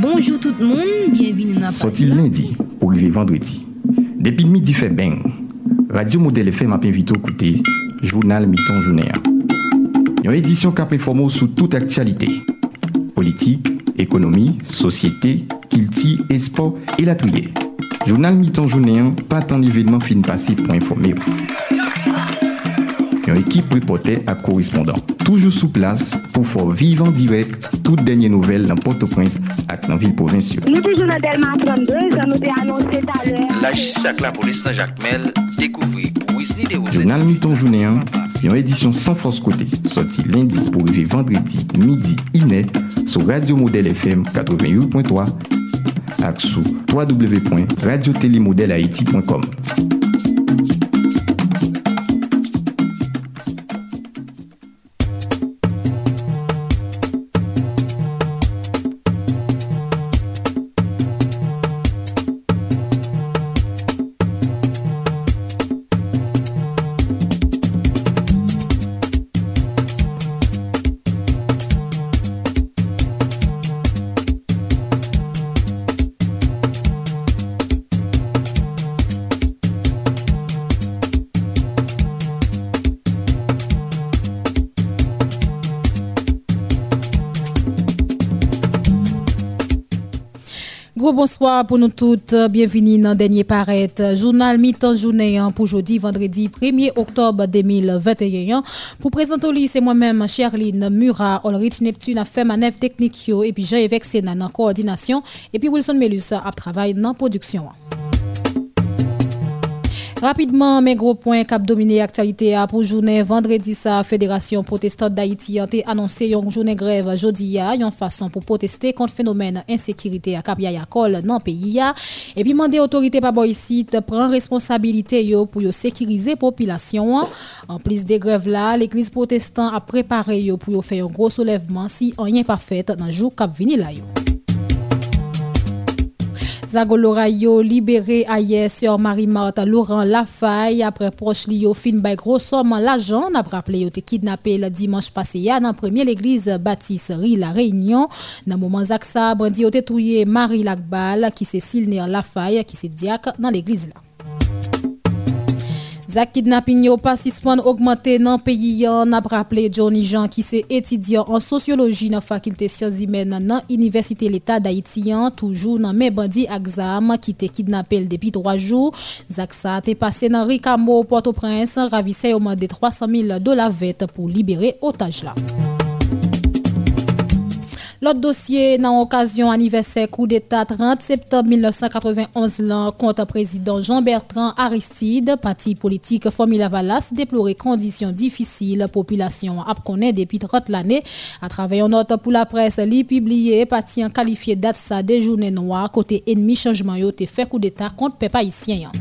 Bonjour tout le monde, bienvenue dans la Sorti lundi pour arriver vendredi. Depuis midi fait bien. Radio Modèle FM m'a invité à écouter Journal Miton Journée. Une édition qui a sous toute actualité. Politique, économie, société, kilti, espoir et la trier. Journal Miton Journée, pas tant d'événements fin passés pour informer. Une équipe reporter à correspondant. Toujours sous place pour faire vivre en direct toutes dernières nouvelles dans Port-au-Prince et dans la ville provinciale. Nous toujours dans Delma 32, ça nous a annoncé tout à l'heure. La justice avec la police dans Jacques Mel découvrit Wesley de Journal Mi-temps journée, une édition sans force côté, sorti lundi pour arriver vendredi midi iné sur Radio Modèle FM 88.3 et sur www.radiotélémodèlehaïti.com. bonsoir pour nous toutes. Bienvenue dans Dernier Paraître. Journal mi-temps journée pour jeudi, vendredi 1er octobre 2021. Pour présenter, c'est moi-même, Sherline Murat, Olrich Neptune, a fait manœuvre technique et puis Jean-Évêque Sénat en coordination et puis Wilson Melus a travaillé dans la production. Rapidement, mes gros points cap dominé actualité pour journée vendredi sa Fédération protestante d'Haïti a annoncé une journée grève jeudi a une façon pour protester contre phénomène insécurité à Cap Yayakol dans le pays et puis demander autorité par ici prendre responsabilité yo pour yo sécuriser population en plus des grèves là l'église protestante a préparé yo pour faire un gros soulèvement si rien pas fait dans jour cap yo. Zagolora yo libéré hier sur Marie-Marthe Laurent Lafaye. Après proche li yo fin bay gros somme l'argent n'a rappelé te kidnappé le dimanche passé ya dans première l'église Baptiste Ri la Réunion. Dans moment zaksa bandi yo te touye Marie Lagbal qui c'est Silner Lafaye qui c'est diacre dans l'église là Zak kidnapping yo pa sispan augmente nan peyi yan ap rappele Johnny Jean ki se etidyan an sosyoloji nan fakilte siyans imen nan Universite l'Etat d'Haïtian toujou nan men bandi aksam ki te kidnapel depi 3 jou. Zak sa te pase nan Rikamo, Port-au-Prince, ravise yo mande 300 000 dola vet pou libere otaj la. L'autre dossier, dans l'occasion anniversaire coup d'État 30 septembre 1991, là, contre président Jean-Bertrand Aristide, parti politique Formula Valas, déploré conditions difficiles, population a connaît depuis 30 l'année. À travers une note pour la presse, li publié, parti en qualifié date ça des journées noires, côté ennemi changement yo te fait coup d'État contre peuple haïtien.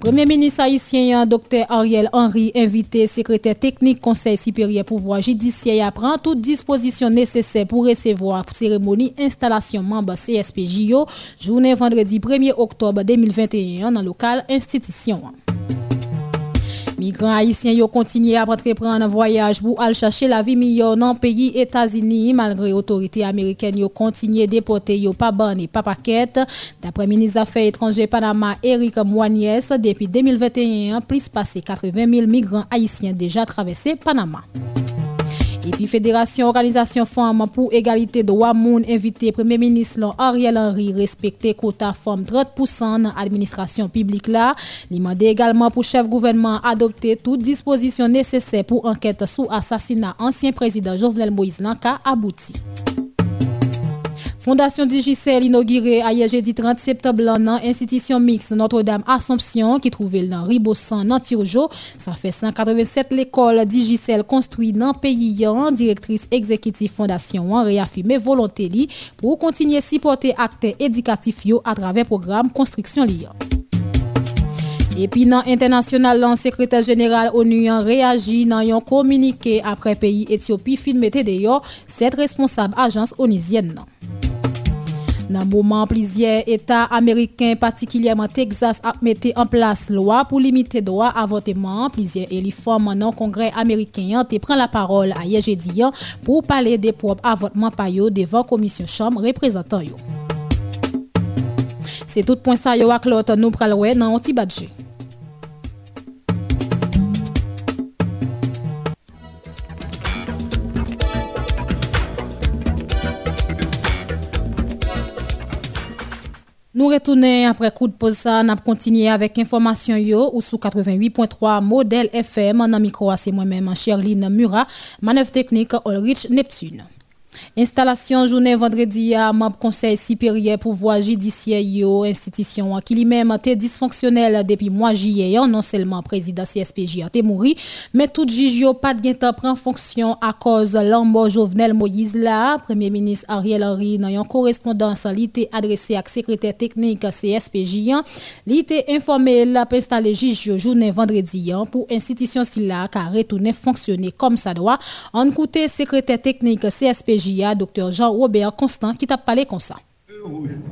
Premier ministre haïtien, Dr. Ariel Henry, invité secrétaire technique Conseil supérieur pouvoir judiciaire, prend toutes dispositions nécessaires pour recevoir cérémonie installation membre CSPJO, journée vendredi 1er octobre 2021 dans local institution. Migrants haïtiens yo continué à entreprendre un voyage pour aller chercher la vie meilleure dans le pays États-Unis malgré autorités américaines yo continué déporter yo pas ban et pas paquette d'après ministre des Affaires étrangères Panama Eric Moignes depuis 2021 plus passé 80 000 migrants haïtiens déjà traversé Panama. Et puis Fédération Organisation Femmes pour égalité de Wamoun invité Premier ministre Ariel Henry respecter quota femmes 30% dans l'administration publique là. Il demande également pour chef gouvernement adopter toutes dispositions nécessaires pour enquête sous assassinat ancien président Jovenel Moïse Lanka abouti. Fondation Digicel inaugurée hier jeudi 30 septembre dans l'institution mixte Notre-Dame Assomption qui trouvait dans Ribossan, dans Tirjo. Ça fait 187 l'école Digicel construite dans pays. Directrice exécutive Fondation a réaffirmé volonté pour continuer à supporter acteurs éducatifs à travers le programme Construction Lyon. Epi nan internasyonal lan sekretèr jeneral ONU yon reagi nan yon komunike apre peyi Etiopi filmete deyo set responsab ajans onizyen nan. Nan mouman, plizye Etat Ameriken, patikilyèman Texas, ap mette an plas lwa pou limite doa avoteman. Plizye elifom nan kongre Ameriken te pren la parol a yeje diyan pou pale de prop avotman payo devan komisyon chanm reprezentan yo. Se tout pon sa yo ak lot nou pral wè nan an ti badje. Nous retournons après coup de pause ça, n'a continué avec information yo ou sous 88.3 modèle FM dans micro c'est moi-même Sherline Murat, manœuvre technique Ulrich Neptune. Installation journée vendredi à membre conseil supérieur pouvoir judiciaire yo institution qui lui-même était dysfonctionnelle depuis mois juillet. Non seulement président CSPJ a mouru mais tout juge pas de temps prend fonction à cause l'ambo Jovenel Moïse là. Premier ministre Ariel Henry dans une correspondance l'été adressée à secrétaire technique CSPJ l'été informé la installé juge journée vendredi pour institution si là car retourner fonctionner comme ça doit. En côté secrétaire technique CSPJ DJA, Dr. Jean-Robert Constant, qui t'a parlé comme ça.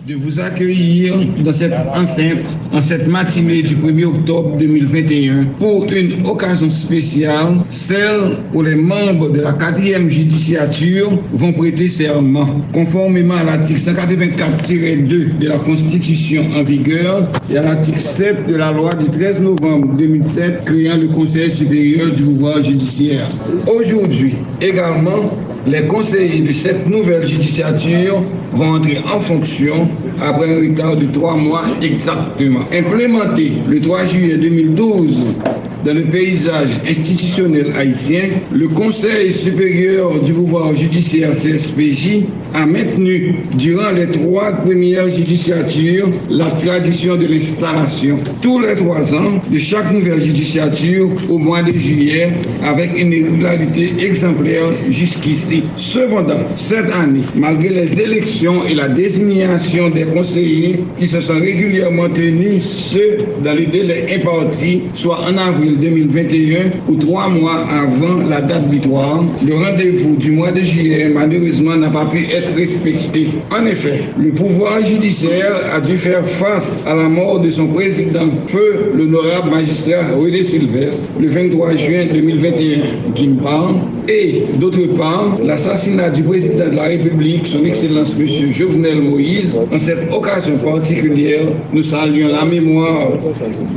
De vous accueillir dans cette enceinte, en cette matinée du 1er octobre 2021, pour une occasion spéciale, celle où les membres de la 4e judiciature vont prêter serment. Conformément à l'article 184-2 de la Constitution en vigueur et à l'article 7 de la loi du 13 novembre 2007 créant le Conseil supérieur du pouvoir judiciaire. Aujourd'hui, également, les conseillers de cette nouvelle judiciature vont entrer en fonction après un retard de trois mois exactement. Implémenté le 3 juillet 2012 dans le paysage institutionnel haïtien, le Conseil supérieur du pouvoir judiciaire CSPJ a maintenu durant les trois premières judiciatures la tradition de l'installation tous les trois ans de chaque nouvelle judiciature au mois de juillet avec une régularité exemplaire jusqu'ici. Cependant, cette année, malgré les élections et la désignation des conseillers qui se sont régulièrement tenus, ceux dans le délai imparti, soit en avril 2021 ou trois mois avant la date butoir, le rendez-vous du mois de juillet malheureusement n'a pas pu être respecté. En effet, le pouvoir judiciaire a dû faire face à la mort de son président, feu l'honorable magistrat René Sylvestre, le 23 juin 2021 d'une part, et d'autre part, l'assassinat du président de la République, son Excellence M. Jovenel Moïse. En cette occasion particulière, nous saluons la mémoire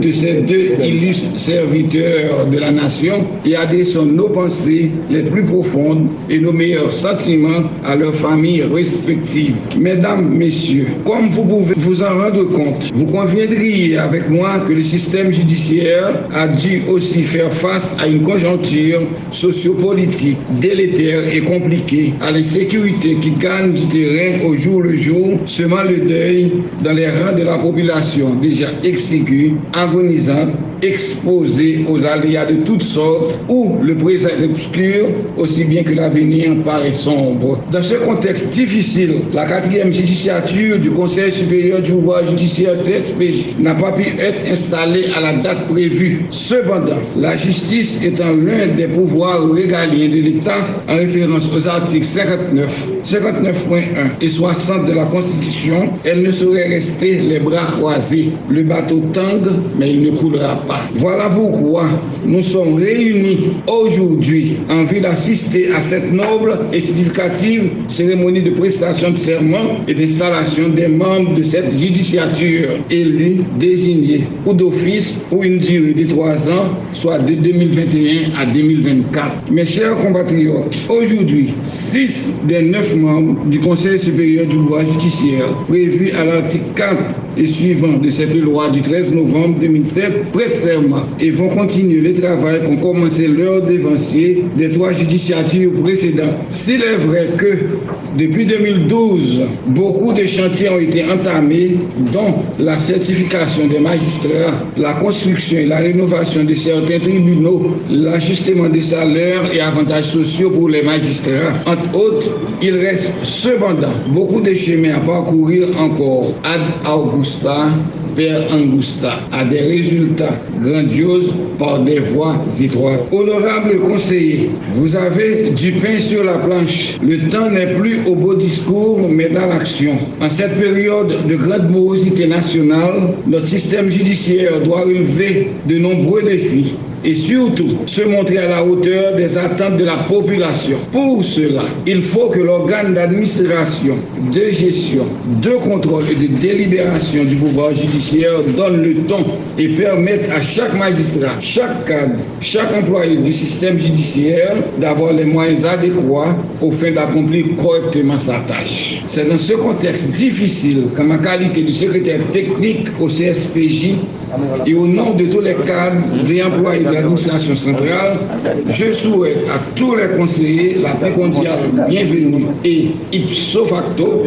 de ces deux illustres serviteurs de la nation et adressons nos pensées les plus profondes et nos meilleurs sentiments à leurs familles respectives. Mesdames, Messieurs, comme vous pouvez vous en rendre compte, vous conviendriez avec moi que le système judiciaire a dû aussi faire face à une conjoncture sociopolitique délétère et compliquée, à l'insécurité qui gagne du terrain au jour le jour, semant le deuil dans les rangs de la population déjà exiguë, agonisante, exposée aux aléas de toutes sortes, où le présent est obscur, aussi bien que l'avenir paraît sombre. Dans ce contexte difficile, la quatrième judiciature du Conseil supérieur du pouvoir judiciaire CSPJ n'a pas pu être installée à la date prévue. Cependant, la justice étant l'un des pouvoirs régaliens de l'État, en référence aux articles 59, 59.1 et 60 de la Constitution, elle ne saurait rester les bras croisés. Le bateau tangue, mais il ne coulera Voilà pourquoi nous sommes réunis aujourd'hui en vue d'assister à cette noble et significative cérémonie de prestation de serment et d'installation des membres de cette judiciature élus, désignés ou d'office pour une durée de trois ans, soit de 2021 à 2024. Mes chers compatriotes, aujourd'hui, six des neuf membres du Conseil supérieur du pouvoir judiciaire prévus à l'article 4 et suivant de cette loi du 13 novembre 2007 prêtent serment et vont continuer le travail qu'ont commencé leurs dévanciers des trois judiciatures précédentes. S'il est vrai que depuis 2012, beaucoup de chantiers ont été entamés, dont la certification des magistrats, la construction et la rénovation de certains tribunaux, l'ajustement des salaires et avantages sociaux pour les magistrats. Entre autres, il reste cependant beaucoup de chemins à parcourir encore ad Augusta, Angusta, à des résultats grandiose par des voies étroites. Honorable conseiller, vous avez du pain sur la planche. Le temps n'est plus au beau discours, mais dans l'action. En cette période de grande morosité nationale, notre système judiciaire doit relever de nombreux défis et surtout se montrer à la hauteur des attentes de la population. Pour cela, il faut que l'organe d'administration, de gestion, de contrôle et de délibération du pouvoir judiciaire donne le ton et permette à chaque magistrat, chaque cadre, chaque employé du système judiciaire d'avoir les moyens adéquats au fin d'accomplir correctement sa tâche. C'est dans ce contexte difficile qu'en ma qualité de secrétaire technique au CSPJ et au nom de tous les cadres et employés l'administration centrale, je souhaite à tous les conseillers la paix cordiale bienvenue et ipso facto,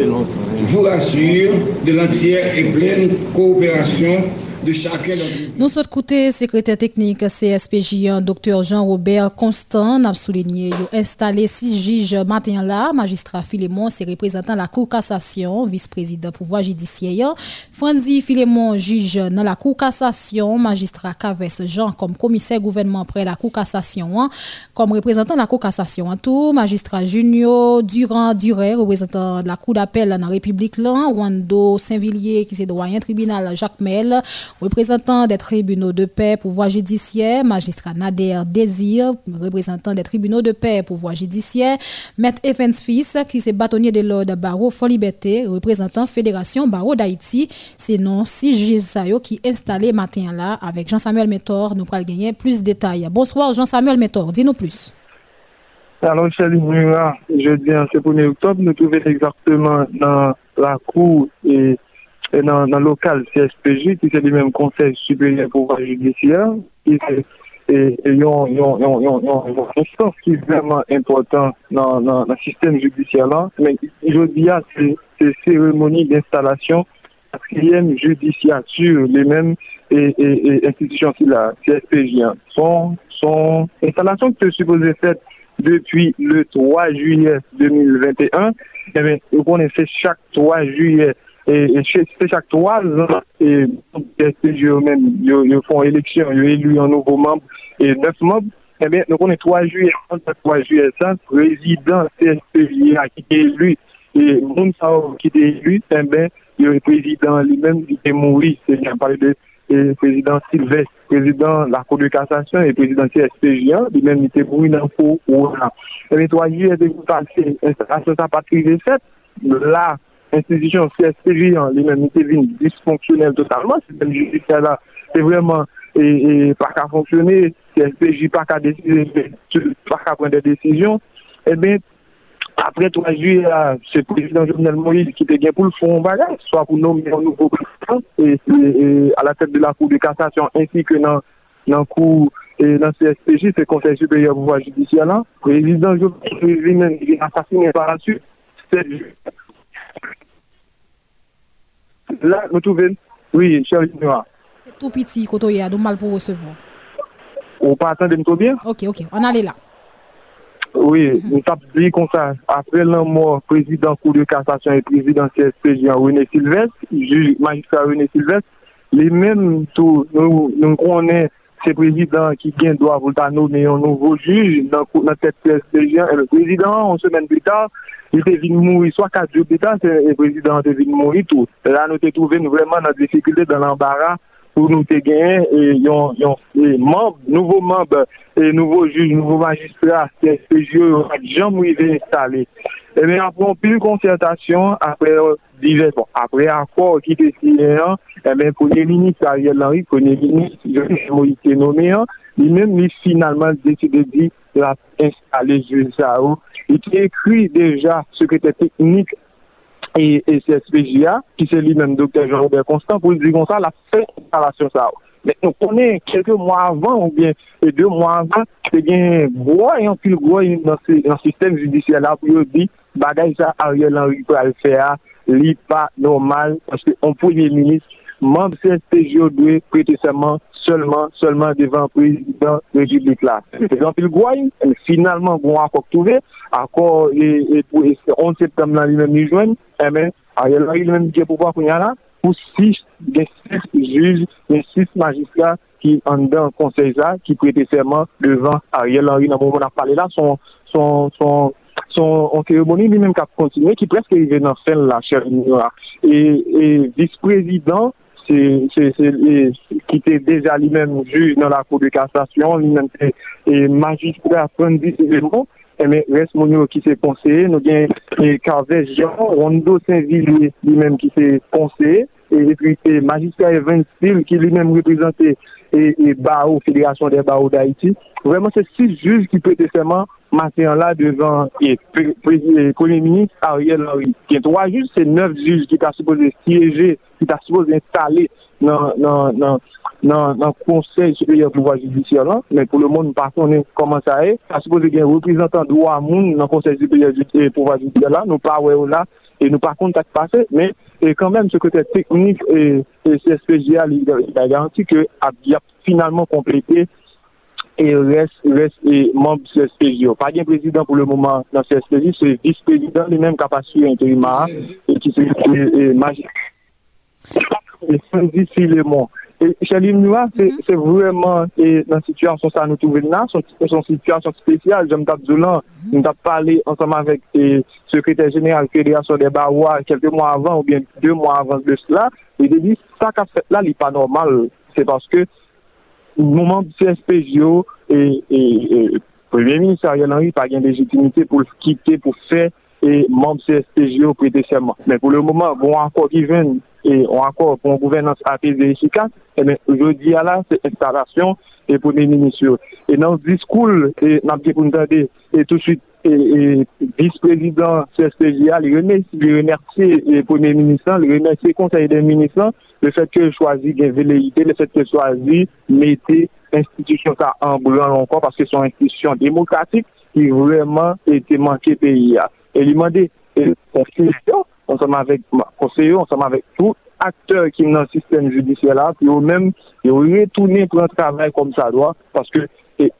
vous rassure de l'entière et pleine coopération nous. Sommes côté secrétaire technique CSPJ, Dr Jean-Robert Constant, a souligné installé six juges matin là, magistrat Philémon, c'est représentant la Cour cassation, vice-président pouvoir judiciaire, Franzi Philémon, juge dans la Cour cassation, magistrat Caves Jean comme commissaire gouvernement près la Cour cassation, comme représentant la Cour cassation tout, magistrat Junior Durand Duret, représentant la Cour d'appel dans la République là, Wando Saint-Villiers qui c'est doyen tribunal Jacques Mel, représentant des tribunaux de paix, pouvoir judiciaire, magistrat Nader Désir, représentant des tribunaux de paix, pouvoir judiciaire, maître Evans Fils, qui est bâtonnier de l'ordre barreau Liberté, représentant Fédération Barreau d'Haïti. C'est non si juges qui installé matin là avec Jean-Samuel Métor. Nous pourrons gagner plus de détails. Bonsoir Jean-Samuel Métor, dis-nous plus. Alors, Charlie je dis en ce 1er octobre, nous trouvons exactement dans la cour et dans, le local CSPJ, qui c'est le même conseil supérieur pouvoir judiciaire, qui c'est une instance qui est vraiment important dans, dans, le système judiciaire là. Mais je dis à ces, cérémonies d'installation, quatrième judiciature, les mêmes institutions CSPJ sont, sont installations qui sont supposées faites depuis le 3 juillet 2021. Eh bien, vous connaissez chaque 3 juillet E, e, se chak 3 an, e, yo fon eleksyon, yo elu yon nouvo mamb, 9 mamb, nou konen 3 juye, 3 juye sa, prezident CSPV ki te elu, moun sa ou ki te elu, yo prezident li men ki te mouri, se jan pale de prezident Sylvestre, prezident la Kou de Kassasyon, prezident CSPJ, li men ki te mouri nan pou ou nan. 3 juye, se jan pale de 7, la, institisyon CSPJ an, li men mite vin disfonksyonel totalman, si men judisya la, se vreman e pa ka fonksyonel, CSPJ pa ka desisyon, pa ka pren de desisyon, e eh ben, apre 3 juye la, se prezident Jovenel Moïse ki te gen pou l'fond bagay, soa pou nomi an nouvo prezident, e a la tèt de la kou de kassasyon, ansi ke nan kou nan CSPJ, se konsey superior pouwa judisya la, prezident Jovenel Moïse li men asasine par la su, 7 juye, La, nou touven, oui, chavit noua. Se tou piti koto ye adou mal pou recevou. Ou pa atende mto bien? Ok, ok, an ale mhm. la. Oui, mm -hmm. nou tap li kon sa. Apre lan mou, prezident kou de kassasyon et prezident CSPJ an René Sylvestre, juj magistrat René Sylvestre, li men tou nou konen se prezident ki gen do avoulta nou men yon nouvo juj nan tep CSPJ an, le prezident, an semen plus tard, il devine mourir, soit quatre jours de temps, le président devine mourir tout. Là, nous te trouvons vraiment dans la difficulté, dans l'embarras, pour nous te gagner, et yon, yon, et membre, nouveau membre, et nouveau juge, nouveau magistrat, c'est ce jeu, jamais installé. Et eh mais après, on pile concertation, après, Bon, apre akor ki te siye an, eh konye minis Ariel Henry, konye minis Moïse Noméan, li men li finalman deside di la installe Jules Sao Il te ekri deja sekretè teknik et, et CSPJA, ki se li men Dr. Jean-Robert Constant, pou di kon sa la fèk installasyon sa ou. Mèk nou konen kelke mwa avan ou bien e dè mwa avan, te gen gwa yon pil gwa yon nan sistem judisyel la pou yo di bagay sa Ariel Henry pou al fè a li pa normal, paske on pou yon minis, mamb CSPJA dwe prete seman seulement, seulement devant président République là. C'est un pile gouaille, finalement, bon accord trouvé, accord, et, pour 11 septembre, là, lui-même, nous joignent, et eh bien, Ariel Henry, lui-même, qui est pour voir qu'on y a là, pour six, des six juges, des six magistrats qui, en dedans, conseil là, qui prêtaient serment devant Ariel Henry, dans le moment où on a parlé là, son, son, son, son cérémonie lui-même qui a continué, qui presque arrivé dans la fin là, cher Et, et vice-président, ki te deja li men juj nan la kou de kastasyon, li men te magistrat pren disizemon, men res moun yo ki se ponseye, nou gen Karvej Jean, Rondo Saint-Ville li men ki se ponseye, et puis c'est magistrat Evans Steele qui lui-même représentait et, et Barreau, Fédération des barreaux d'Haïti. Vraiment, c'est six juges qui prêtaient seulement matin là devant et premier ministre Ariel Henry. Il y a trois juges, c'est neuf juges qui t'a supposé siéger, qui t'a supposé installer dans le Conseil supérieur du pouvoir judiciaire. Là. Mais pour le monde, par contre, comment ça est. T'as supposé qu'il y ait un représentant droit à monde dans le Conseil supérieur du pouvoir judiciaire. Là. Nous pas ouais, oh là et nous par contre, t'as passé. Mais et quand même, ce côté technique et, et CSPGA, il a garanti qu'il a finalement complété e res, res, e mamb CSPJ yo. Pa gen prezident pou le mouman nan CSPJ, se vice-prezident li menm kapasye interima, e ki se majik. E sendi si le moun. E chalim nou a, se vwèman nan situasyon sa nou touve nan, son situasyon spesyal, jom tap zoulan, nou tap pale ansaman vek sekretèr jeneral Fédération des Barois kelpe moun avan ou bien 2 moun avan de s'la, e de di sa ka fèt la li pa normal, se paske mouman CSPJ yo e, e, e premier minister Ariel Henry pa gen legitimite pou l'kite pou fè e membre CSPJ yo prete seman. Men pou le mouman, bon akor ki ven e on akor pou an gouvernance apese efika, e men jodi ala se installasyon e pou men minisyon. E nan diskoul, e, nan pye pou ntade, e tout suite vice-prezident CSPJ a, li remersi pou men minisyon, li remersi konsey den minisyon, le fet ke chwazi gen veleite, le fet ke chwazi mette institisyon sa ambran ankon, paske son institisyon demokratik ki vreman ete manke peyi ya. E li mande, konseyon, anseman vek konseyon, anseman vek tout akteur ki nan sistem judisye la, pi yo men, yo retounen pou an travay kom sa doa, paske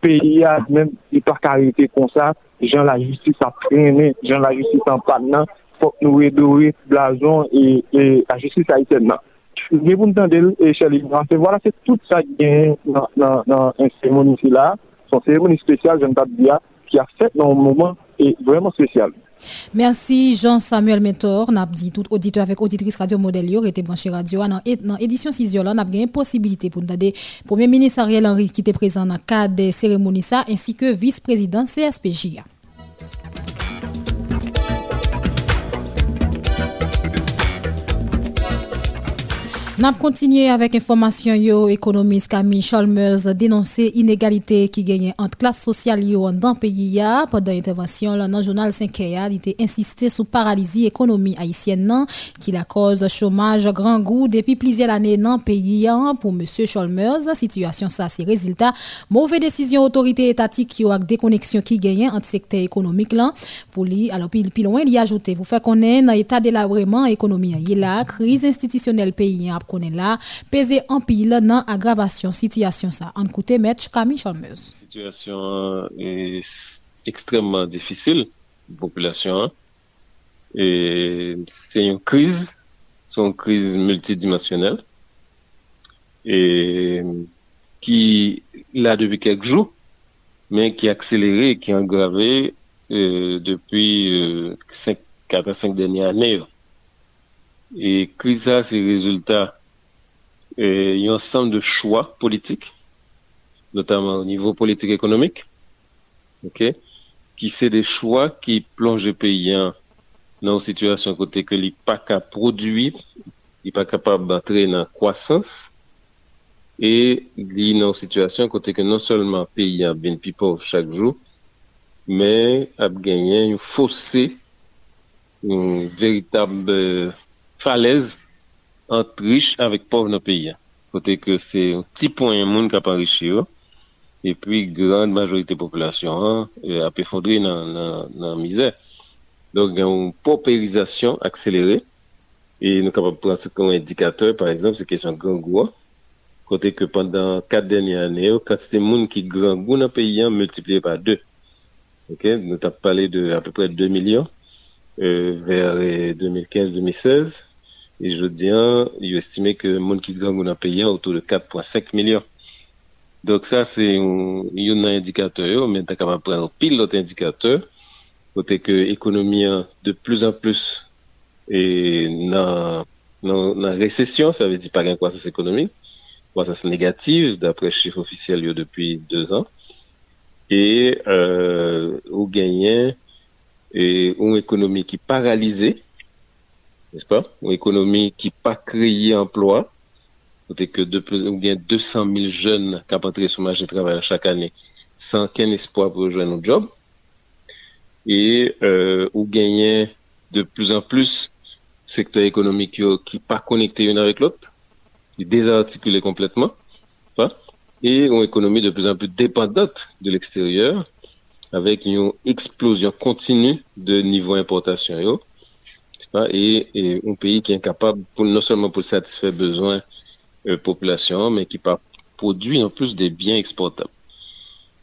peyi ya, men, di par karite kon sa, jan la justice a prene, jan la justice an pan nan, fok nou redore blazon e la justice a iten nan. Entendre, et voilà, c'est tout ça qui est dans, une cérémonie là, son cérémonie spéciale, je ne pas dire, qui a fait un moment vraiment spécial. Merci Jean-Samuel Mentor. N'a dit tout auditeur avec auditrice radio modèle yo été branché radio dans dans édition 6 là n'a une possibilité pour nous premier ministre Ariel Henry qui était présent dans le cadre des cérémonies ainsi que vice-président CSPJ. N'a continué avec information yo économiste Camille Chalmers dénoncer inégalité qui gagne entre classe sociale yo dans pays pendant intervention dans le journal 5 il était insisté sur paralysie économie haïtienne qui la cause chômage grand goût depuis plusieurs années dans pays pour monsieur Chalmers situation ça c'est résultat mauvaise décision autorité étatique qui a déconnexion qui gagne entre secteur économique là. Pour lui alors puis, puis loin il a ajouté pour faire connaître dans état délabrement économie il la crise institutionnelle pays qu'on est là, peser en ap konen la, peze anpil nan agravasyon sityasyon sa. An koute met, Kami Chalmers. Sityasyon e, ekstremman difisil, populasyon an, e, se yon kriz, son kriz multidimensionel, e, ki la debi kek jou, men ki akselere, ki angrave, depi 4-5 denye ane yo. E kriza se rezultat e, yon sam de chwa politik, notaman ou nivou politik ekonomik, okay? ki se de chwa ki plonje peyen nan ou situasyon kote ke li pa ka produi, li pa kapab batre nan kwasans, e li nan ou situasyon kote ke non solman peyen ben pi pov chak jou, men ap genyen yon fose, yon veritab... E, falez ant riche avèk pov nan peyi. Kote ke se ti pon yon moun kap anrichi yo, epi grande majorite populasyon ap efondri nan, nan, nan mizè. Donk gen yon pauperizasyon akselere, e nou kapap pransit kon indikateur, par exemple, se kesyon grangou an, kote ke pandan kat denye ane yo, kantite moun ki grangou nan peyi an, multipliye pa 2. Ok, nou tap pale de apèpè 2 milyon, euh, ver 2015-2016, E jodi an, yo estime ke moun ki gangou nan peyi an otou de 4.5 milyon. Dok sa se yon nan indikator yo, men ta kapap pran pil lot indikator, kote ke ekonomi an de plus an plus e nan, nan, nan resesyon, sa ve di pa gen kwasans ekonomi, kwasans negatif, dapre chif ofisyel yo depi 2 an, e euh, ou genyen e, ou ekonomi ki paralize, n'est-ce pas? Une économie qui pas créé emploi, côté que de plus, ou bien 200 000 jeunes qui entré sur le marché du travail chaque année sans aucun espoir pour rejoindre un job. Et euh, ou de plus en plus secteur économique qui pas connecté une avec l'autre, qui désarticulé complètement, et une économie de plus en plus dépendante de l'extérieur, avec une explosion continue de niveau importation. Et, un pays qui est incapable, non seulement pour satisfaire besoins euh, population, mais qui produit en plus des biens exportables.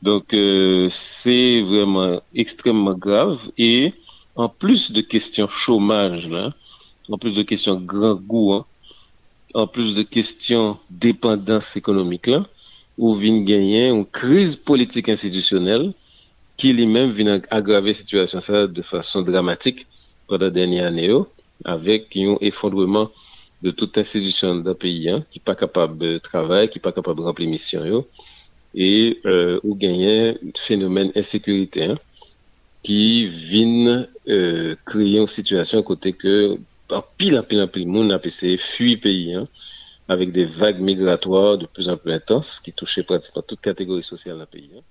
Donc, euh, c'est vraiment extrêmement grave. Et en plus de questions chômage, en plus de questions grand goût, hein, en plus de questions dépendance économique, là, vient gagner une crise politique institutionnelle qui lui-même vient aggraver la situation ça de façon dramatique pradan denye ane yo, avek yon effondreman de tout insedisyon da peyi an, ki pa kapab travay, ki pa kapab rample misyon yo, e euh, ou genyen fenomen insekurite an, ki vin euh, kreye yon situasyon kote ke anpil anpil anpil moun apese fwi peyi an, avek de vague migratoir de plus anpil intans, ki touche pratikman tout kategori sosyal la peyi an.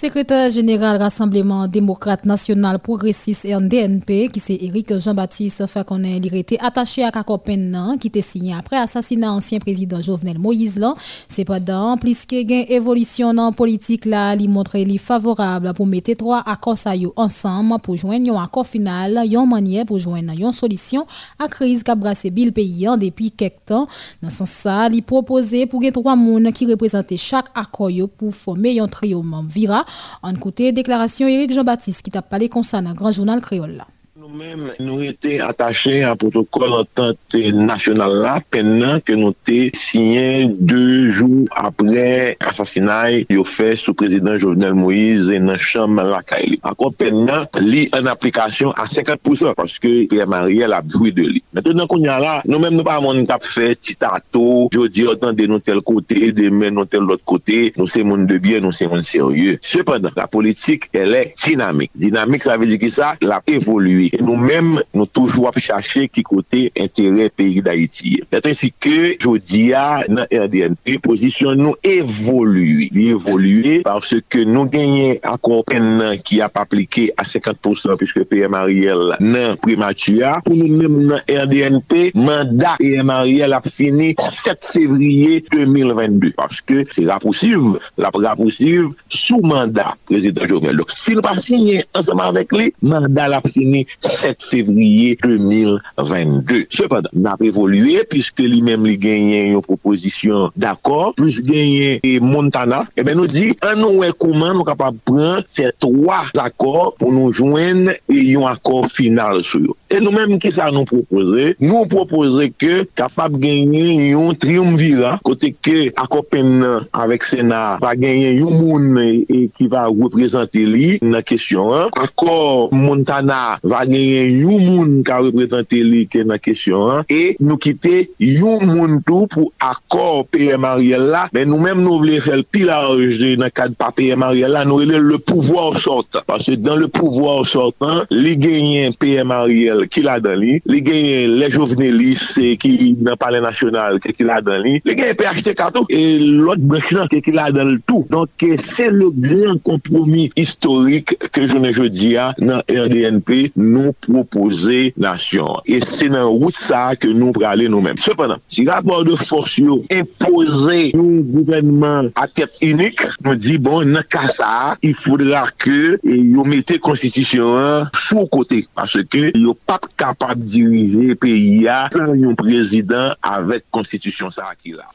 Secrétaire général Rassemblement démocrate national progressiste RDNP, qui c'est Éric Jean-Baptiste, fait qu'on est attaché à Kakopen, qui était signé après assassinat ancien président Jovenel Moïse. Cependant, plus que gain évolution dans politique là, il montre li favorable pour mettre trois accords ensemble pour joindre un accord final, une manière pour joindre une solution à crise qui a brassé le pays depuis quelques temps. Dans ce sens, il proposé pour que trois personnes qui représentent chaque accord pour former un trio vira en côté déclaration Éric Jean-Baptiste qui t'a parlé concernant Grand Journal Créole. Nou men, nou ete atache a protokol entente nasyonal la pen nan ke nou te siyen 2 jou apre asasinaj yo fe sou prezident Jovenel Moïse nan chanm la ka li. Akon pen nan, li an aplikasyon a 50% paske kremanrie la bjoui de li. Meten nan konya la, nou men nou pa moun kap fe titato, jodi otan de nou tel kote, de men nou tel lot kote, nou se moun de bien, nou se moun serye. Sependan, la politik, el e dinamik. Dinamik sa vezi ki sa, la evolui. E nou menm nou toujou ap chache ki kote entere peyi d'Haïti. Neten si ke jodia nan RDNP, pozisyon nou evolue. Li evolue parce ke nou genye akon pen nan ki ap aplike a 50% piske PM Ariel nan prematua. Pou nou menm nan RDNP, mandat PM Ariel ap fini 7 fevriye 2022. Parce ke se rapoussiv, la rapoussiv sou mandat prezident Jovenel. Donc si nou pa signe anseman vek li, mandat ap fini 7 fevriye 2022. 7 fevriye 2022. Sepadan, nan prevoluye, piske li mem li genyen yon proposisyon d'akor, plus genyen e Montana, ebe nou di, an nou wè kouman nou kapap pran se 3 akor pou nou jwen yon akor final sou yo. E nou menm ki sa nou propose, nou propose ke kapap genyen yon triumvira, kote ke akopen nan avek Sena pa genyen yon moun e, e ki va reprezenter li nan kesyon an. Akor Montana va genyen genyen yon moun ka reprezentè li ke nan kesyon an, e nou kite yon moun tou pou akor PM Ariel la, men nou menm nou vle fèl pilarje nan kad pa PM Ariel la, nou ele le pouvoi ou sortan. Pase dan le pouvoi ou sortan, li genyen PM Ariel ki la dan li, li genyen le jovenelis ki nan pale nasyonal ki la dan li, li genyen PHT kato, e lot brech nan ki la dan l tou. Donk se le gran kompromis historik ke jounen jodi a nan RDNP, nou nou propose nasyon. E se nan wout sa ke nou prale nou men. Sepanan, si rapport de fos yo impose nou gouvenman a tet inik, nou di bon nan kasa, il foudra ke yo mette konstitisyon sou kote. Parce ke yo pap kapab dirije PIA san yon prezident avek konstitisyon sa ki la.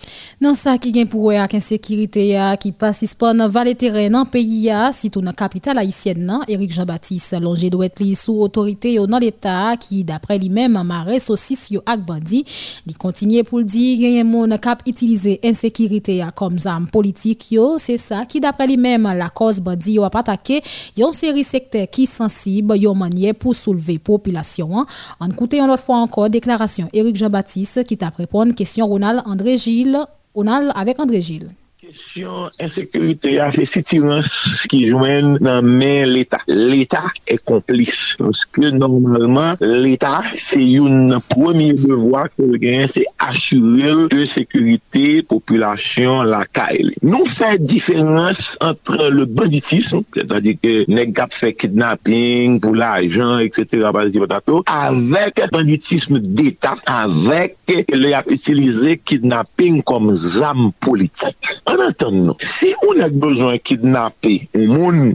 Nan sa ki gen pou we ak ensekirite ya ki pasispan nan vale teren nan PIA sitou nan kapital Haitien nan, Erik Jean-Baptiste longe do et li sou otorite sous autorité sécurité dans l'État qui, d'après lui-même, marre saucisse yo ak bandi. Il continue pour le dire, il y a moun cap utiliser insécurité comme arme politique yo. C'est ça qui, d'après lui-même, la cause bandi yo a attaqué yon série secteur qui sensible yon manière pour soulever population. En écoutant une autre fois encore déclaration Éric Jean-Baptiste qui t'a répondu question Ronald André Gilles, Ronald avec André Gilles. Question insécurité a fait tirance qui joignent dans main l'État? L'État est complice parce que normalement l'État c'est un premier devoir que le gain c'est assurer de sécurité population la CAIL. Nous fait différence entre le banditisme, c'est-à-dire que nèg fait kidnapping pour l'argent etc. avec banditisme d'État avec le kidnapping comme an atan nou. Si ou nèk bezon kidnapè, moun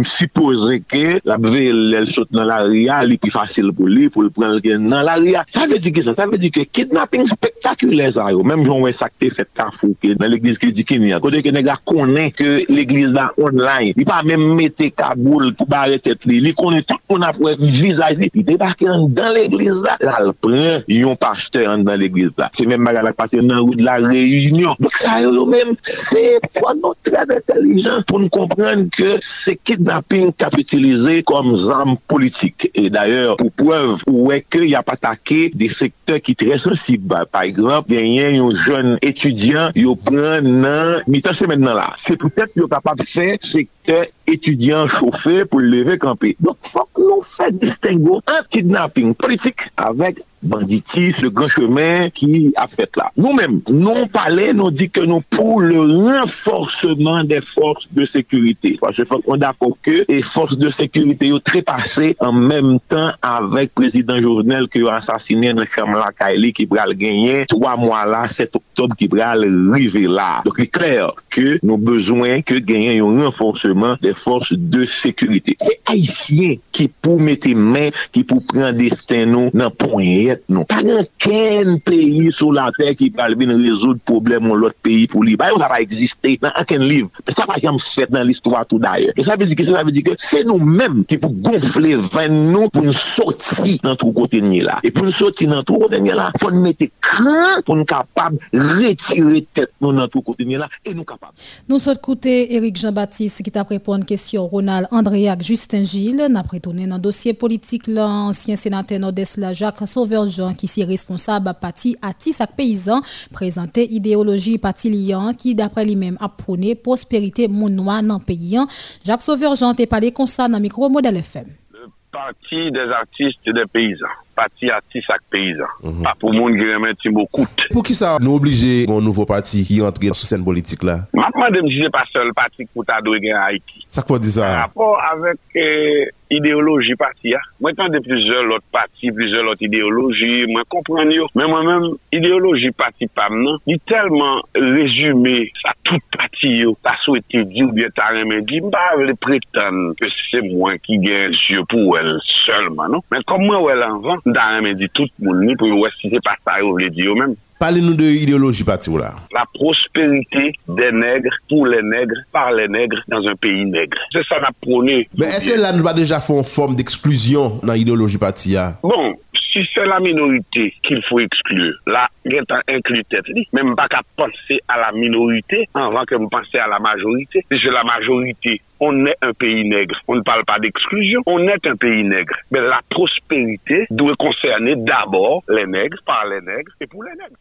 msipose ke la beve lèl sot nan la ria, li pi fasil pou li, pou l'pren lèl nan la ria. Sa ve di ki sa, sa ve di ki kidnapping spektakulè sa yo. Mèm joun wè sakte fèt ka fouke nan l'eglise ki di ki ni. Kote ke nèk la konen ke l'eglise la online. Li pa mèm mette kaboul pou bare tèt li. Li konen tout moun apwè vizaj li. Li debake an dan l'eglise la. La l'pren, yon pachte an dan l'eglise la. Se mèm baga la pase nan ou de la reyunyon. Dok sa yo yo mèm Se kwa nou trèd intelijan pou nou komprenn ke se kidnapping kap utilize kom zanm politik. E d'ayor, pou preuve, ou wè ke y ap atake de sektor ki trè sensib. Par exemple, genyen yon joun etudyan, yo pren nan, mi tan se men nan la. Se pou tèt yo kapap fè sektor etudyan choufe pou leve kampe. Donk fòk nou fè distingo an kidnapping politik avèk banditis, le gran chemin ki a fèt la. Nou mèm, nou pale, nou di ke nou pou le renforceman de fòrs de sekurite. Je fòk on d'akon ke, e fòrs de sekurite yo trepase an mèm tan avèk prezident jounel ki yo ansasine nan chanm la kaili ki bral genyen 3 mwa la, 7 oktob ki bral rive la. Dok e kler ke nou bezwen ke genyen yo renforceman de fòrs de sekurite. Se haisyen ki pou mette men, ki pou pren desten nou nan ponye tèt nou. Pa gen ken peyi sou la tè ki pal vin rezoud problem ou lot peyi pou li. Bayo sa pa egziste nan anken liv. Sa pa jam fèt nan l'histoire tout d'aye. E sa vizike, sa vizike, se nou menm ki pou gonfle ven nou pou nou soti nan trou kote nye la. E pou nou soti nan trou kote nye la, pou nou mette kran pou nou kapab retire tèt nou nan trou kote nye la e nou kapab. Nou sot koute Eric Jean-Baptiste ki ta prepon kesyon Ronald Andréac Justin Gilles, na pretounen nan dosye politik la ansyen senatè Nodesla Jacques Sauveur Jean qui est responsable parti à Tissac Paysan présenté idéologie parti liant qui d'après lui-même a prôné prospérité moun noir dans le pays. Jacques Sauveur Jean t'a parlé comme ça dans le micro modèle FM. Le parti des artistes et des paysans pati atis ak peyizan. Mm -hmm. Pa pou moun giremen ti mou koute. Pou ki sa nou oblije yon nouvo pati ki yon entre sou sen politik la? Matman dem jise pa sol pati kouta do gen Haiti. Sak po di sa? Par rapport avek eh, ideoloji pati ya. Mwen tan de plize lot pati, plize lot ideoloji, mwen kompran yo. Men mwen men ideoloji pati pam nan, ni telman rezume sa tout pati yo. Ta sou ete di ou bien ta remen di, mba vle pretan ke se mwen ki gen syo pou el solman. Non? Men kom mwen wè lanvan, Nda remen di tout moun ni pou yo wè si se pa sa yo vle di yo menm. Parle nou de ideoloji pati ou la. La prosperite de negre, pou le negre, par le negre, dans un peyi negre. Se sa na prone. Men eske la nou ba deja fon form d'eksklusyon nan ideoloji pati ya? Bon. Si se la minorite ki l fwo eksklu, la gen tan inklu tet li, men m baka panse a la minorite anvan ke m panse a la majorite. Si se la majorite on est un pays nègre. On ne parle pas d'exclusion, on est un pays nègre. Mais la prospérité doit concerner d'abord les nègres, par les nègres et pour les nègres.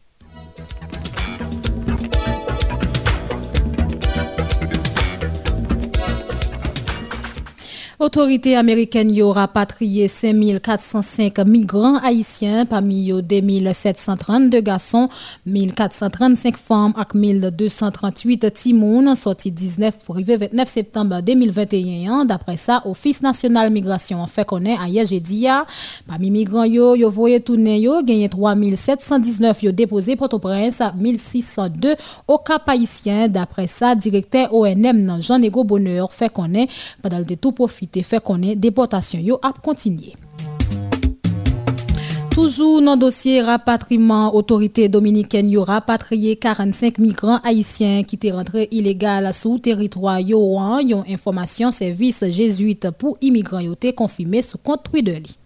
Autorité américaine y aura rapatrié 5405 migrants haïtiens, parmi eux 2732 garçons, 1435 femmes et 1238 timounes, sorti 19 pour arriver 29 septembre 2021. D'après ça, Office national migration fait connaître à hier Parmi migrants yo, yo voyez tourner yo, gagné 3719 yo déposé Port-au-Prince, 1602 au Cap haïtien. D'après ça, directeur ONM Jean-Nego Bonheur fait connaître pendant le tout profit otorite fe konen deportasyon yo ap kontinye. Toujou nan dosye rapatriman, otorite dominiken yo rapatriye 45 migran haisyen ki te rentre ilegal sou teritwa yo an yon informasyon servis jesuit pou imigran yo te konfime sou kontri de li.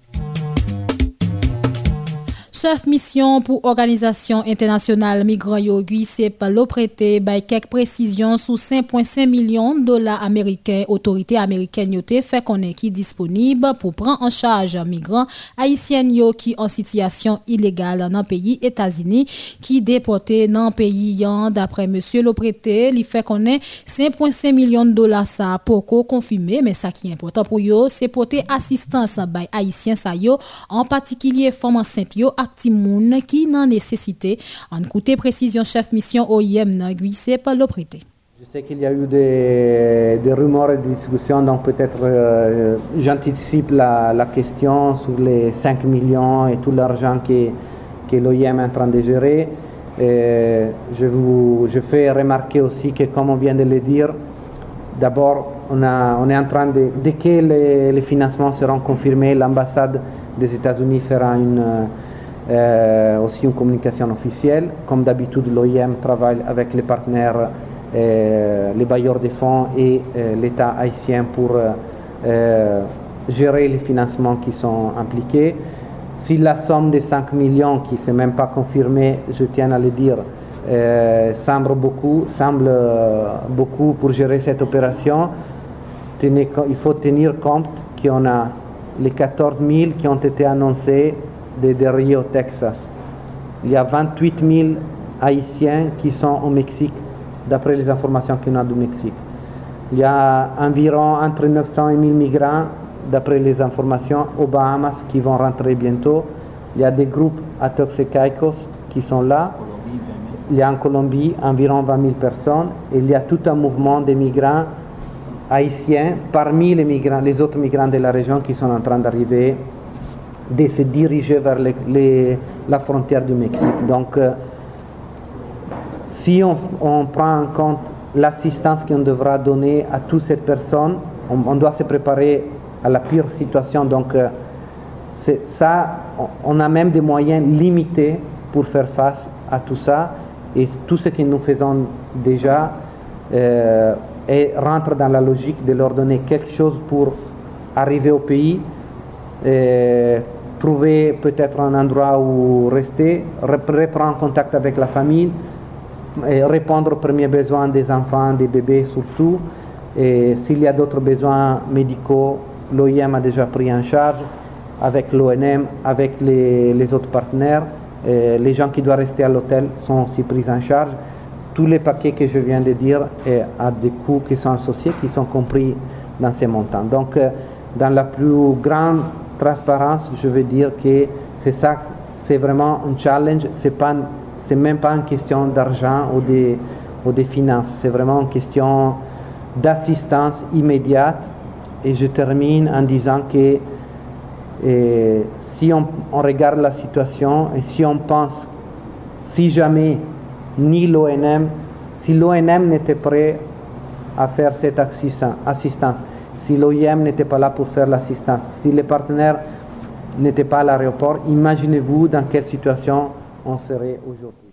Chef mission pou Organizasyon Internasyonal Migran yo gwise pa lo prete bay kek presisyon sou 5.5 milyon dola Ameriken, otorite Ameriken yo te fe konen ki disponib pou pran an chaj migran Haitien yo ki an sityasyon ilegal nan peyi Etazini ki depote nan peyi yon dapre Monsie lo prete li fe konen 5.5 milyon dola sa poko konfime men sa ki important pou yo se pote asistans bay Haitien sa yo an patikilye foman sent yo a Qui n'en nécessité. En côté précision, chef mission OIM c'est pas l'oprété. Je sais qu'il y a eu des, rumeurs et des discussions, donc peut-être euh, j'anticipe la, question sur les 5 millions et tout l'argent que, l'OIM est en train de gérer. je, vous, je fais remarquer aussi que, comme on vient de le dire, d'abord, on, on, est en train de, dès que les financements seront confirmés, l'ambassade des États-Unis fera une euh, aussi une communication officielle. Comme d'habitude, l'OIM travaille avec les partenaires, euh, les bailleurs de fonds et euh, l'État haïtien pour gérer les financements qui sont impliqués. Si la somme des 5 millions, qui ne s'est même pas confirmée, je tiens à le dire, semble beaucoup, semble beaucoup pour gérer cette opération, il faut tenir compte qu'on a les 14 000 qui ont été annoncés de, Rio, Texas. Il y a 28 000 Haïtiens qui sont au Mexique, d'après les informations qu'on a du Mexique. Il y a environ entre 900 et 1000 migrants, d'après les informations, aux Bahamas qui vont rentrer bientôt. Il y a des groupes à Turks qui sont là. Il y a en Colombie environ 20 000 personnes. Et il y a tout un mouvement de migrants haïtiens parmi les, migrants, les autres migrants de la région qui sont en train d'arriver de se diriger vers la frontière du Mexique. Donc, euh, si on, prend en compte l'assistance qu'on devra donner à toutes ces personnes, on, doit se préparer à la pire situation. Donc, euh, ça, on a même des moyens limités pour faire face à tout ça. Et tout ce que nous faisons déjà euh, rentre dans la logique de leur donner quelque chose pour arriver au pays trouver peut-être un endroit où rester, reprendre contact avec la famille, répondre aux premiers besoins des enfants, des bébés surtout. Et s'il y a d'autres besoins médicaux, l'OIM a déjà pris en charge avec l'ONM, avec les, autres partenaires. les gens qui doivent rester à l'hôtel sont aussi pris en charge. Tous les paquets que je viens de dire à des coûts qui sont associés, qui sont compris dans ces montants. Donc, euh, dans la plus grande transparence, je veux dire que c'est ça, c'est vraiment un challenge. C'est pas, c'est même pas une question d'argent ou des, ou des finances. C'est vraiment une question d'assistance immédiate. Et je termine en disant que si on, on, regarde la situation et si on pense, si jamais ni l'ONM, si l'ONM n'était prêt à faire cette assistance, si l'OIM n'était pas là pour faire l'assistance, si les partenaires n'étaient pas à l'aéroport, imaginez-vous dans quelle situation on serait aujourd'hui.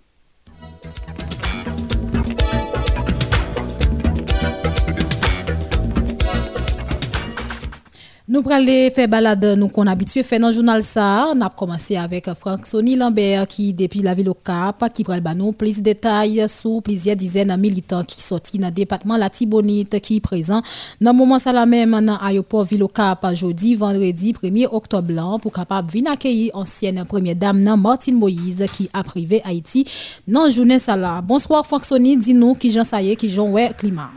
Nous prenons faire balade nous qu'on habitué faire dans le journal ça. On a commencé avec Franck Sony Lambert qui depuis la ville au Cap qui prend nous plus de détails sur plusieurs dizaines de militants qui sortis dans le département la Tibonite qui est présent dans le moment ça la même dans l'aéroport ville au Cap jeudi vendredi 1er octobre pour capable venir accueillir ancienne première dame Martine Moïse qui a privé Haïti dans journée ça là. Bonsoir Franck Sony, dis-nous qui Jean Saye qui Jean ouais climat.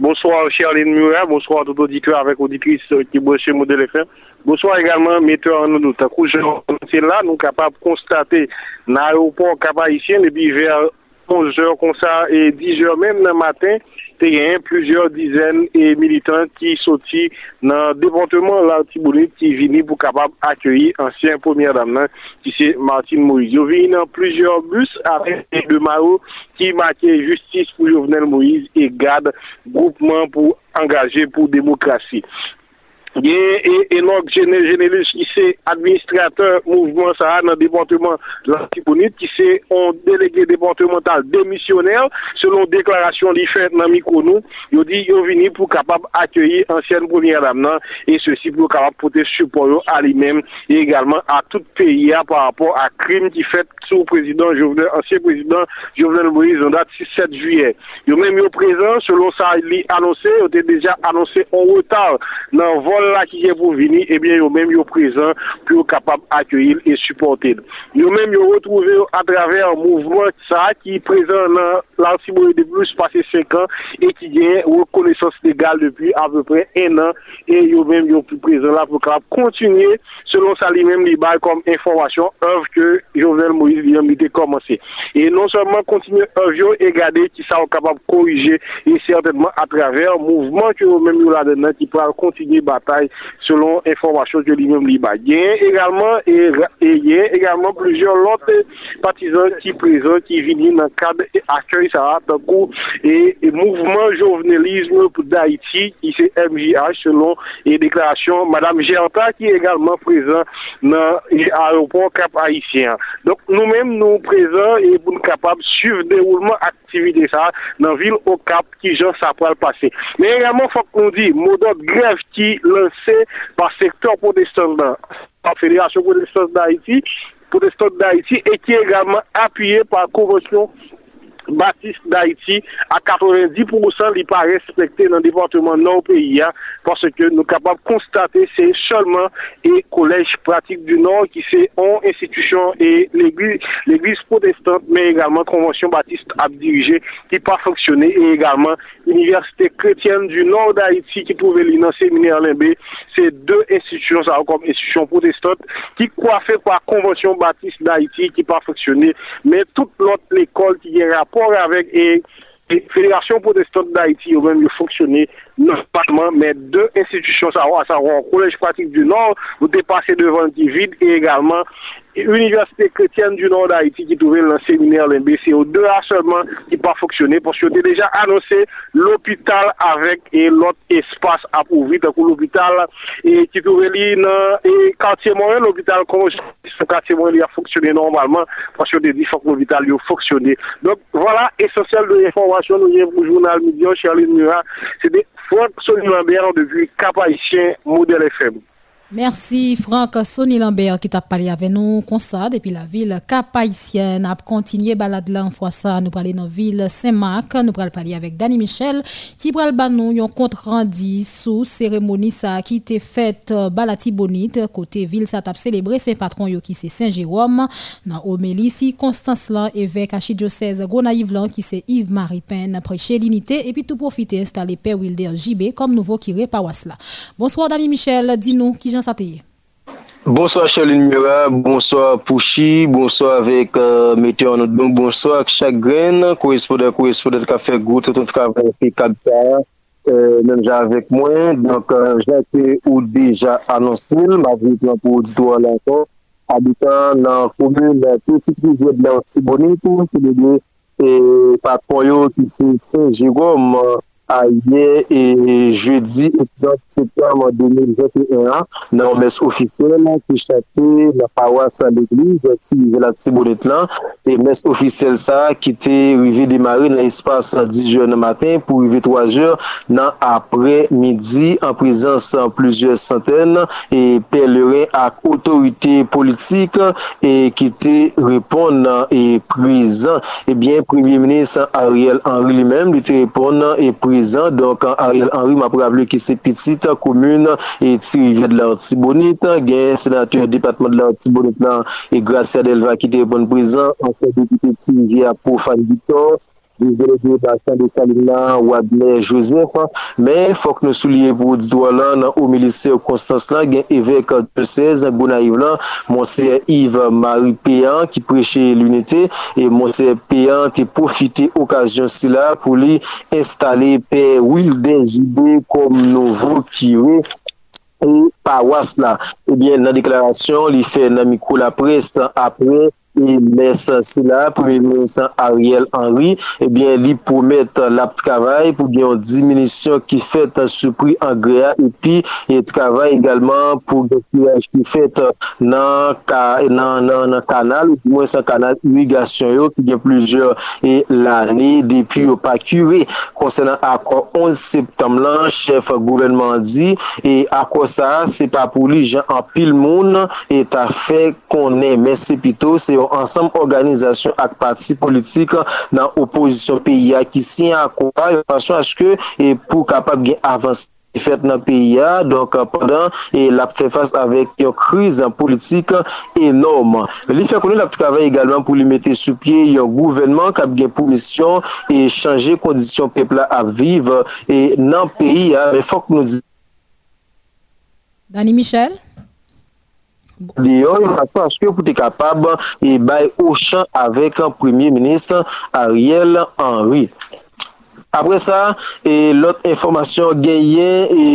Bonsoir Charline Murat, bonsoir tout auditeur avec auditrice qui bosse chez Modèle FM. Bonsoir également metteur en nous. C'est là, nous capables de constater dans l'aéroport cap et puis vers 11 heures comme ça et 10 heures même le matin, y a plusieurs dizaines de militants qui sortent dans le département la Tibonite qui viennent pour capable accueillir ancien première dame qui c'est Martine Moïse. Ils viennent dans plusieurs bus avec de Mao qui marquaient justice pour Jovenel Moïse et garde groupement pour engager pour démocratie. gen enok jenelis ki se administrateur mouvment sa nan departement l'Antibonite ki se on delege departemental demisyonel selon deklarasyon li fet nan Mikonou yo di yo vini pou kapab akyeyi ansyen premier dam nan e se si pou kapab pote supporyo a li men e egalman a tout ya par rapport a krim ki fet sou prezident ansyen prezident Jovenel Moïse an dat 6-7 juye yo men yo prezant selon sa li anonse yo te deja anonse on wotar nan vol la ki gen pou vini, ebyen yo menm yo prezant pou yo kapab akyoyil e supported. Yo menm yo retrouve a traver mouvment sa ki prezant nan lansibouye de plus pase 5 an e ki gen ou konesans legal depi a peu pre 1 an e yo menm yo prezant la pou kapab kontinye selon sa li menm li bay kom informasyon oev ke Jovenel Moïse li menm li de komanse. E non seman kontinye oev yo e gade ki sa ou kapab korije e certainman a traver mouvment ki yo menm yo la denan ki pral selon informasyon ke li mèm li ba. Yen egalman e yen egalman plezyon lote patizan ki prezant ki vini nan kade akyoy sa atakou e mouvment jovenelisme pou Daiti ki se MJH selon e deklarasyon Madame Gerta ki egalman prezant nan aropon kap Haitien. Donk nou mèm nou prezant e pou nou kapab suv deroulement aktivite sa nan vil o kap ki jan sa pral pase. Men egalman fok kon di modot grev ki le par secteur protestant par Fédération protestante d'Haïti protestante d'Haïti et qui est également appuyé par la convention Baptiste d'Haïti a 90% li pa respekte nan departement nan ou peyi ya parce ke nou kapab konstate se chalman e kolej pratik du nan ki se an institisyon e l'Eglise protestante men egalman konvensyon Baptiste ap dirije ki pa foksyone e egalman Université Chrétienne du Nord d'Haïti ki pouve li nan Séminaire Limbé se de institisyon sa akom institisyon protestante ki kwa fe pa konvensyon Baptiste d'Haïti ki pa foksyone men tout l'ot l'ekol ki gen avec et Fédération protestante d'Haïti ou même fonctionner normalement, mais deux institutions, à savoir Collège pratique du Nord, vous dépassez devant qui vide et également Université chrétienne du Nord d'Haïti qui trouvait le séminaire l'MBCO 2A seulement qui pas fonctionné parce que j'ai déjà annoncé l'hôpital avec l'autre espace pourvir donc l'hôpital et qui trouvait dans et quartier moyen l'hôpital comme ce quartier moyen a fonctionné normalement parce que j'ai dit que l'hôpital a fonctionné. Donc voilà essentiel de l'information nous y pour le journal Midi Charline Murat. C'est des Franck Sonny Lambert depuis Cap-Haïtien Modèle FM Merci Franck Sonny Lambert qui t'a parlé avec nous. Comme ça depuis la ville cap-haïtienne. A continué balade là en fois ça. Nous parler dans ville Saint-Marc, nous allons parler avec Danny Michel qui pral ba nous un compte rendu sous cérémonie ça qui était faite euh, balati bonite côté ville ça t'a célébré. Saint patron yo qui c'est Saint-Jérôme. Dans Omélie ici Constance là évêque archidiocèse Gonaïve là qui c'est Yves Marie Pen prêcher l'unité. Et puis tout profiter installer Père Wilder JB comme nouveau curé paroisse là. Bonsoir Danny Michel, dis-nous qui Bonsoir Charline Mura, bonsoir Pouchi, bonsoir avec euh, Météo bonsoir Chagrin, correspondant, correspondant qui a fait goût tout le travail fait euh, même avec moi. Donc, euh, j'ai ou déjà annoncé, ma vie pour auditoire là encore, habitant dans la commune Petit Rivière de l'Antibonite, c'est le patron qui c'est Saint-Jérôme. ayer e jeudi 30 septembre 2021 nan mes ofisyen ki chate la paroisse an l'eglise ti rive la tibonet lan e mes ofisyen sa ki te rive demare nan espase 10 jeur nan matin pou rive 3 jeur nan apre midi an prezans an plusieurs santen e pelere ak otorite politik e ki te repon nan e prezan e eh bien premier ministre Ariel Henry li men li te repon nan e prezan donc Ariel Henry m'a rappelé que c'est petite commune et Rivière de l'Artibonite, gain sénateur département de l'Artibonite et Gracia Delva qui était bon présent, ancien député Rivière pour Fan Victor, vivre de bastan de Salina, Wadler, Joseph, men fok nou souliye pou didwa lan nan ou milise ou Konstans lan gen evek de 16, Gounaïv lan, Monser Yves Marie Péan ki preche l'unite, e Monser Péan te profite okasyon si eh la pou li installe pe Wilden Jibé kom nouvo kire ou pawas la. Ebyen nan deklarasyon li fe nan mikou la pres apre mè san si la, premier ministre Ariel Henry, ebyen eh li pou mèt lap travay pou gen yon diminisyon ki fèt soupri an grea epi e travay egalman pou gen kiraj ki fèt nan, ka, nan, nan, nan kanal ou di mwen san kanal irigasyon yo ki gen plujor e lani depi yo pa kure. Konsenan akor 11 septem lan, chef gouvernement di, e akor sa se pa pou li jan an pil moun e ta fè konen mè se pito se yo ansam organizasyon ak pati politik nan oposisyon peyi ya ki si an akwa yo pasyon aske e pou kapab gen avans. fet nan peyi ya, donk pandan e lap te fase avek yon kriz an politik enom li fe konen lap travay egalman pou li mette sou pie yon gouvenman kap gen pou misyon e chanje kondisyon pepla ap vive e nan peyi ya, fok nou di Dani Michel? Diyo, yon fason aske pou te kapab e bay ou chan avek premier ministre Ariel Henry. Apre sa, lot informasyon genyen e...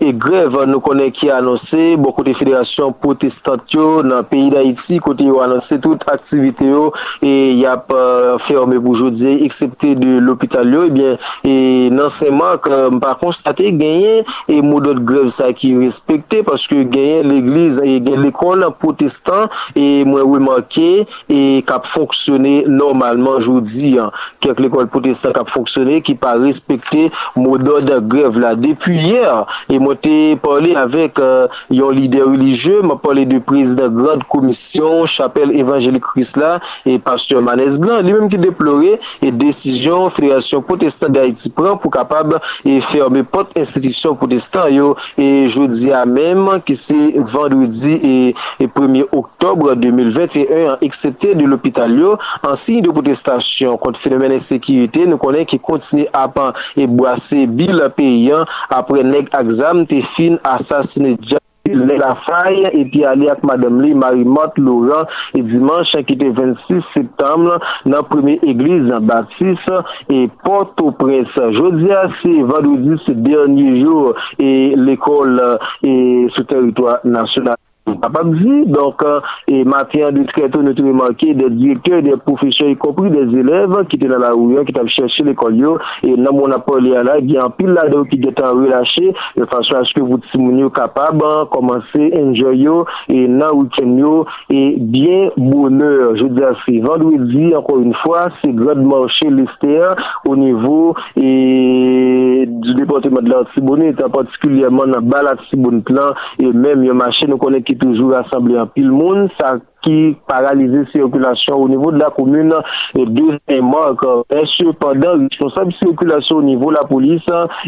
E grev nou konen ki anonse, bo kote federasyon protestant yo nan peyi da Iti, kote yo anonse tout aktivite yo, e yap uh, ferme pou jodi, eksepte de l'opital yo, eh ebyen, e nan seman euh, par konstate genyen, e modot grev sa ki respekte, paske genyen l'eglise, e genyen l'ekol protestant, e mwen wè manke, e kap fonksyone normalman jodi, kek l'ekol protestant kap fonksyone, ki pa respekte modot grev la. Depi yer, e mwen Mwote pale avek uh, yon lider religye, mwen pale de prezident Grand Komisyon, Chapelle Evangelik Chrisla, e pastor Manes Blanc, li menm ki deplore, e desisyon federasyon Protestant de Haiti pran pou kapab e ferme pot institisyon protestant yo, e jodi a menm ki se vendredi e, e 1er oktobre 2021, eksepte de l'opital yo, ansi de protestasyon kont fenomen ensekirite, nou konen ki kontine apan e boase bil peyan apre neg aksam madame te fin asasine Jack Lè la faye, epi ali ak madame li Marimot Laurent, et dimanche ki te 26 septembre nan premier eglise nan Baptiste et Port-au-Prince. Jodi a se vandoudi se dernier jour et l'école et sou territoire national. Nasyonal Apakzi, donk, e matyan de skreto nou te remanke de direktor, de profesyon, y kompri de zelev ki te nan la ouyan, ki te ap chèche l'ekol yo, e nan moun apol ya la, gyan pil la do ki getan relache, de fasyon aske vout si moun yo kapab, komanse enjoy yo, e nan wiken yo, e bien bonheur. Je di ase, vandou e di, ankon yon fwa, se grad manche lister, o nivou, e di depote mad la tiboni, etan patikulyaman nan balat plan, e menm yon manche nou konen toujou rassemble an pil moun, sa qui paralyse circulation au niveau de la commune et deuxièmement est cependant responsable circulation au niveau de la police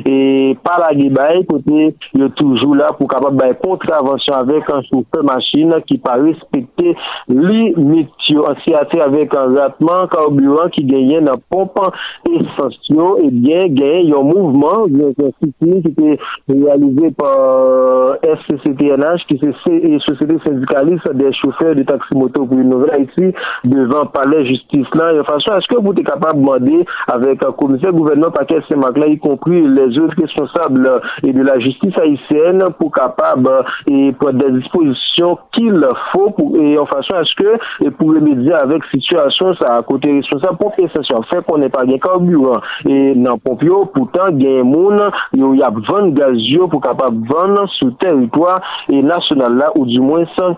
et par la guébaille côté il est toujours là pour capable de contravention avec un chauffeur machine qui pas respecter limite. Avec un ratement carburant qui gagne dans pompe essentiel et bien gagne un mouvement qui était réalisé par SCCTNH qui est société syndicaliste des chauffeurs de taxi moto pou yon nouvel Haiti devan palè justice lan. Yon fasyon, eske pou te kapab mwade avèk komisè gouvernement pa kè semak la, y kompri les autres responsable de la justice haïtienne pou kapab pou de disposition kil fò yon fasyon, eske pou remèdia avèk situasyon sa kote responsable pou presasyon. Fè konè pa gen karbu nan pompio, poutan gen moun yon yap van gazyo pou kapab van sou teritoi et national la ou di mwen san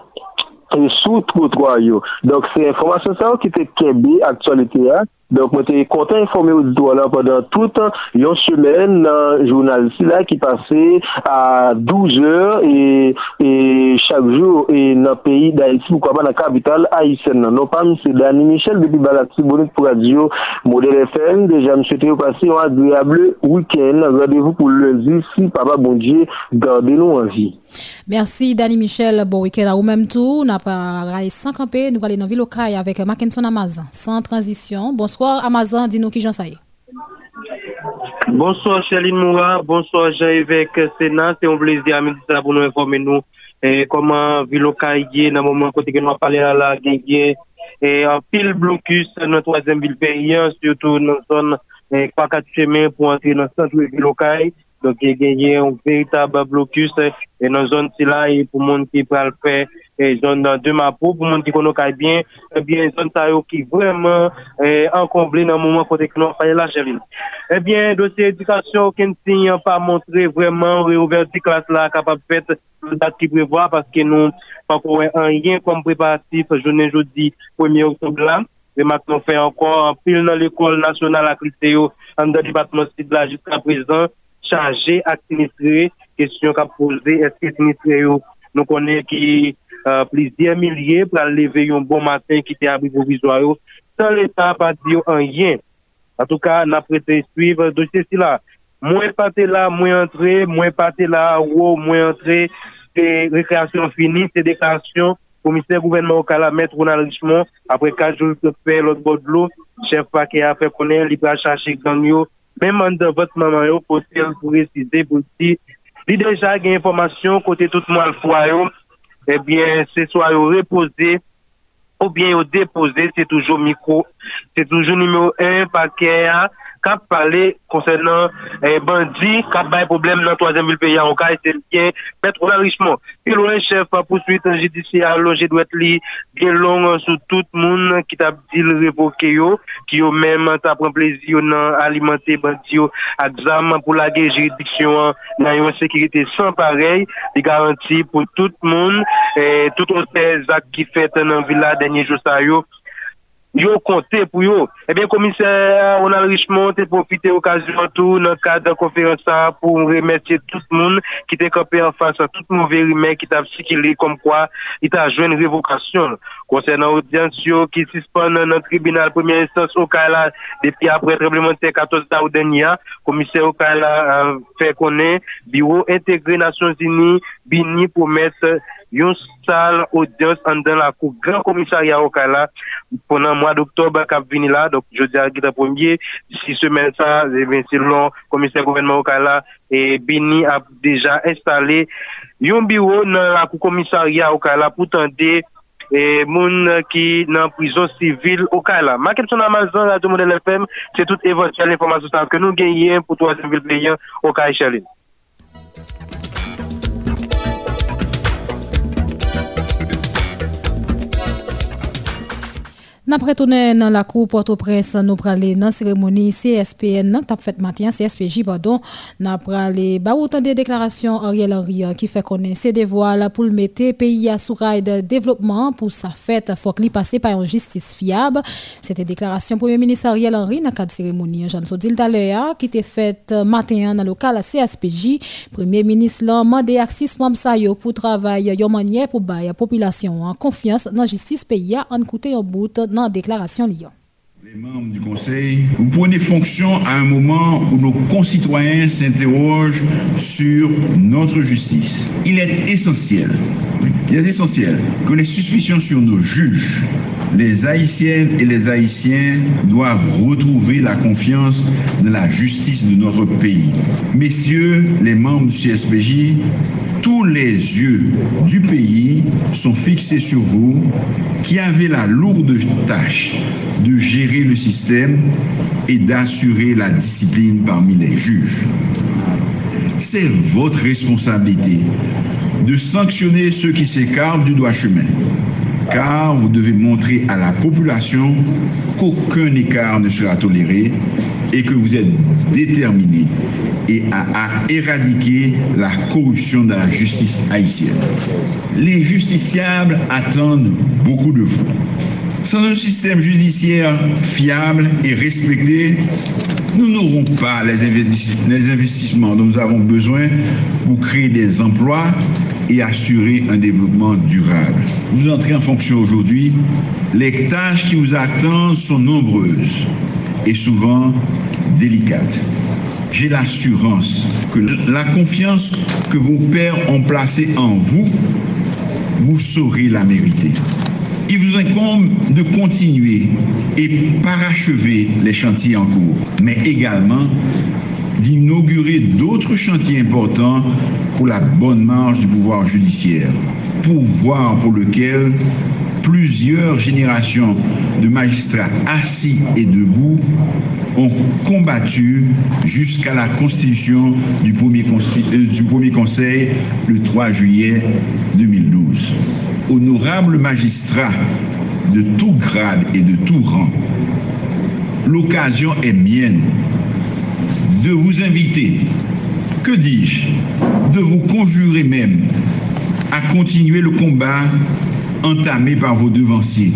sou trotwa yo. Dok se informasyon sa ou ki te kebi aktualite ya, Donc, moi, j'étais content d'informer auditeurs là pendant toute une semaine, dans journal là qui passait à 12 heures et, chaque jour et dans le pays d'Haïti, pourquoi pas dans la capitale haïtienne. Non, pas c'est Dani Michel depuis Balati Bonnet pour Radio Modèle FM. Déjà, je souhaite un agréable week-end. Rendez-vous pour lundi si Papa Bon Dieu gardez-nous en vie. Merci Dani Michel. Bon week-end à vous même tout. N'a pas sans camper. Nous allons dans Ville avec Mackinson Amazon. Sans transition. Bonsoir. Bonsoir, Amazon, di nou ki jan sa ye. Bonsoir, Chaline Moura. Bonsoir, Jean-Yves Sénat. Se yon blese amèdi sa pou nou informe nou koman vilo ka ye nan mouman kote gen wap pale la la gen ye an pil blokus nan 3e vil periyan, surtout nan son kwa kat chemen pou antre nan santou vilo ka ye. Donk ye genye yon veritab blokus nan zon si la pou moun ki pral fè et zone de Mapo, pour monde qui connaît bien, eh bien, zone ça qui vraiment eh, encombré dans le moment côté que nous faisons la chérie. Eh bien, dossier éducation, qui n'a pas montré vraiment réouverture classe là, capable de faire date qui prévoit parce que nous, pas rien comme préparatif, journée jeudi 1er octobre là. Maintenant, fait encore un pile dans l'école nationale à Cristéo, dans le département sud là jusqu'à présent, chargé à administrer, question qu'a posé, est-ce que administrer nous connaissons qui euh, plusieurs milliers pour lever un bon matin qui était abri provisoire, sans l'État pas dire rien. En tout cas, a prêté suivre dossier là. Moins parti là, moins entré, moins parti là, ou moins entré, c'est récréation finie, c'est déclaration. Commissaire gouvernement au Kala, maître Ronald Richemont, après quatre jours de faire l'autre bord de l'eau, chef paquet a fait connaître, il va chercher gang même en votre maman, pour préciser, pour dire, Li deja gen informasyon kote tout mwen fwa yo, eh ebyen se swa yo repose ou bien yo depose, se toujou mikro, se toujou nimeyo 1 pa kè a, kap pale konsen nan eh, bandi, kap baye problem nan 3e vil peyi an ka, se gen petro la richman. Il ou en chef pa pousuit an jidisi a loje dwet li gen long euh, sou tout moun ki tap dil revoke yo, ki yo menm tap pren plezi yo nan alimante bandi yo ak zam pou lage jiridiksyon nan yon sekirite san parey, di garanti pou tout moun, eh, tout an se zak ki fet nan villa denye jousa yo, yo compté pour yo. Eh bien, commissaire Ronald Richemont a profité occasion tout dans le cadre de la conférence pour remercier tout le monde qui était campé en face à tout mauvais remède qui t'a circulé comme quoi il t'a joué une révocation. Concernant l'audience qui suspend dans tribunal première instance au Kala depuis après le tremblement de 14 août dernier, commissaire au Kala a fait connaître bureau intégré Nations Unies, BINI pour yon sal odyos an den la kou gran komisarya Okala ponan mwa d'Oktob kap vini la, dok jodi a gita pwemye, si semen sa, vensi lon komisar gouvernement Okala e bini ap deja installe yon biro nan la kou komisarya Okala pou tende e moun ki nan prizon sivil Okala. Ma kep son amazan la do model FM, se tout eventuel informasyon sa ke nou genyen pou 3 vil pleyen Okala Chaline. Napre tourner dans la cour Port-au-Prince, nous prenons dans la cérémonie CSPN, tap fait matin, CSPJ, pardon, nous prenons bah, autant de déclarations Ariel Henry qui fait connaître ses devoirs pour le mettre pays à sous de développement pour sa fête, faut qu'il passe par une justice fiable. C'était déclaration Premier ministre Ariel Henry dans le cadre de cérémonie. Jean Sodil Talea qui était faite matin dans le local CSPJ. Premier ministre l'a demandé à six membres pour travailler une manière pour la population en confiance dans la justice pays en coûter un bout dans la déclaration Lyon. Membres du Conseil, vous prenez fonction à un moment où nos concitoyens s'interrogent sur notre justice. Il est essentiel, il est essentiel que les suspicions sur nos juges, les Haïtiennes et les Haïtiens doivent retrouver la confiance dans la justice de notre pays. Messieurs les membres du CSPJ, tous les yeux du pays sont fixés sur vous qui avez la lourde tâche de gérer le système et d'assurer la discipline parmi les juges. C'est votre responsabilité de sanctionner ceux qui s'écartent du droit chemin, car vous devez montrer à la population qu'aucun écart ne sera toléré et que vous êtes déterminé et à, éradiquer la corruption dans la justice haïtienne. Les justiciables attendent beaucoup de vous. Sans un système judiciaire fiable et respecté, nous n'aurons pas les investissements dont nous avons besoin pour créer des emplois et assurer un développement durable. Vous entrez en fonction aujourd'hui, les tâches qui vous attendent sont nombreuses et souvent délicate. J'ai l'assurance que la confiance que vos pères ont placée en vous, vous saurez la mériter. Il vous incombe de continuer et parachever les chantiers en cours, mais également d'inaugurer d'autres chantiers importants pour la bonne marche du pouvoir judiciaire, pouvoir pour lequel plusieurs générations de magistrats assis et debout ont combattu jusqu'à la constitution du premier, euh, du premier conseil le 3 juillet 2012. Honorables magistrats de tout grade et de tout rang, l'occasion est mienne de vous inviter, que dis-je, de vous conjurer même à continuer le combat entamé par vos devanciers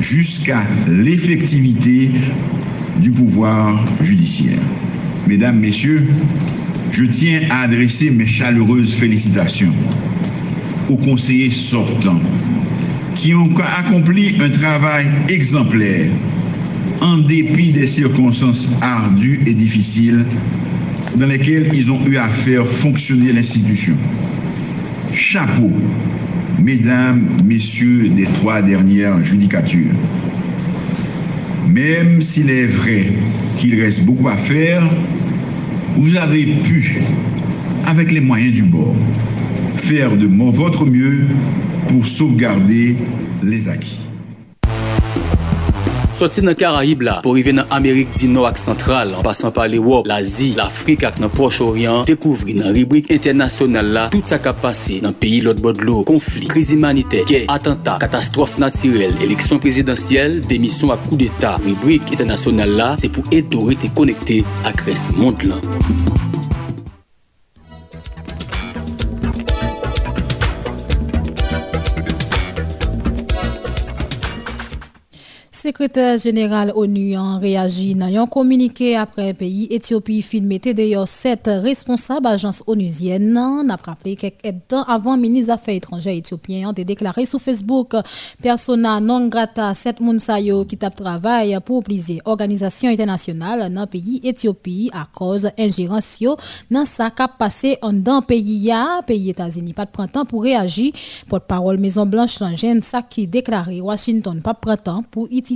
jusqu'à l'effectivité du pouvoir judiciaire. Mesdames, Messieurs, je tiens à adresser mes chaleureuses félicitations aux conseillers sortants qui ont accompli un travail exemplaire en dépit des circonstances ardues et difficiles dans lesquelles ils ont eu à faire fonctionner l'institution. Chapeau, mesdames, messieurs des trois dernières judicatures. Même s'il est vrai qu'il reste beaucoup à faire, vous avez pu, avec les moyens du bord, faire de mon, votre mieux pour sauvegarder les acquis. Soti nan Karaib la, pou rive nan Amerik di nou ak sentral, an pasan pa l'Ewop, l'Azi, l'Afrik ak nan Proche-Orient, dekouvri nan ribrik internasyonal la, tout sa kap pase nan peyi lot bodlo, konflik, kriz imanite, kè, atanta, katastrofe natirel, eleksyon prezidentyel, demisyon ak kou d'Etat. Ribrik internasyonal la, se pou eto rete konekte ak res mond lan. Sekretèr jeneral ONU an reagi nan yon komunike apre peyi Etiopi filmete deyo set responsab ajans onusyen nan ap rappele kek etan avan mini zafè etranje Etiopien an te deklare sou Facebook persona non grata set moun sayo ki tap travay pou plize organizasyon internasyonal nan peyi Etiopi a koz injiransyo nan sa kap pase an dan peyi ya. Peyi Etazini pat prantan pou reagi pot parol Mezon Blanche deklare Washington pat prantan pou iti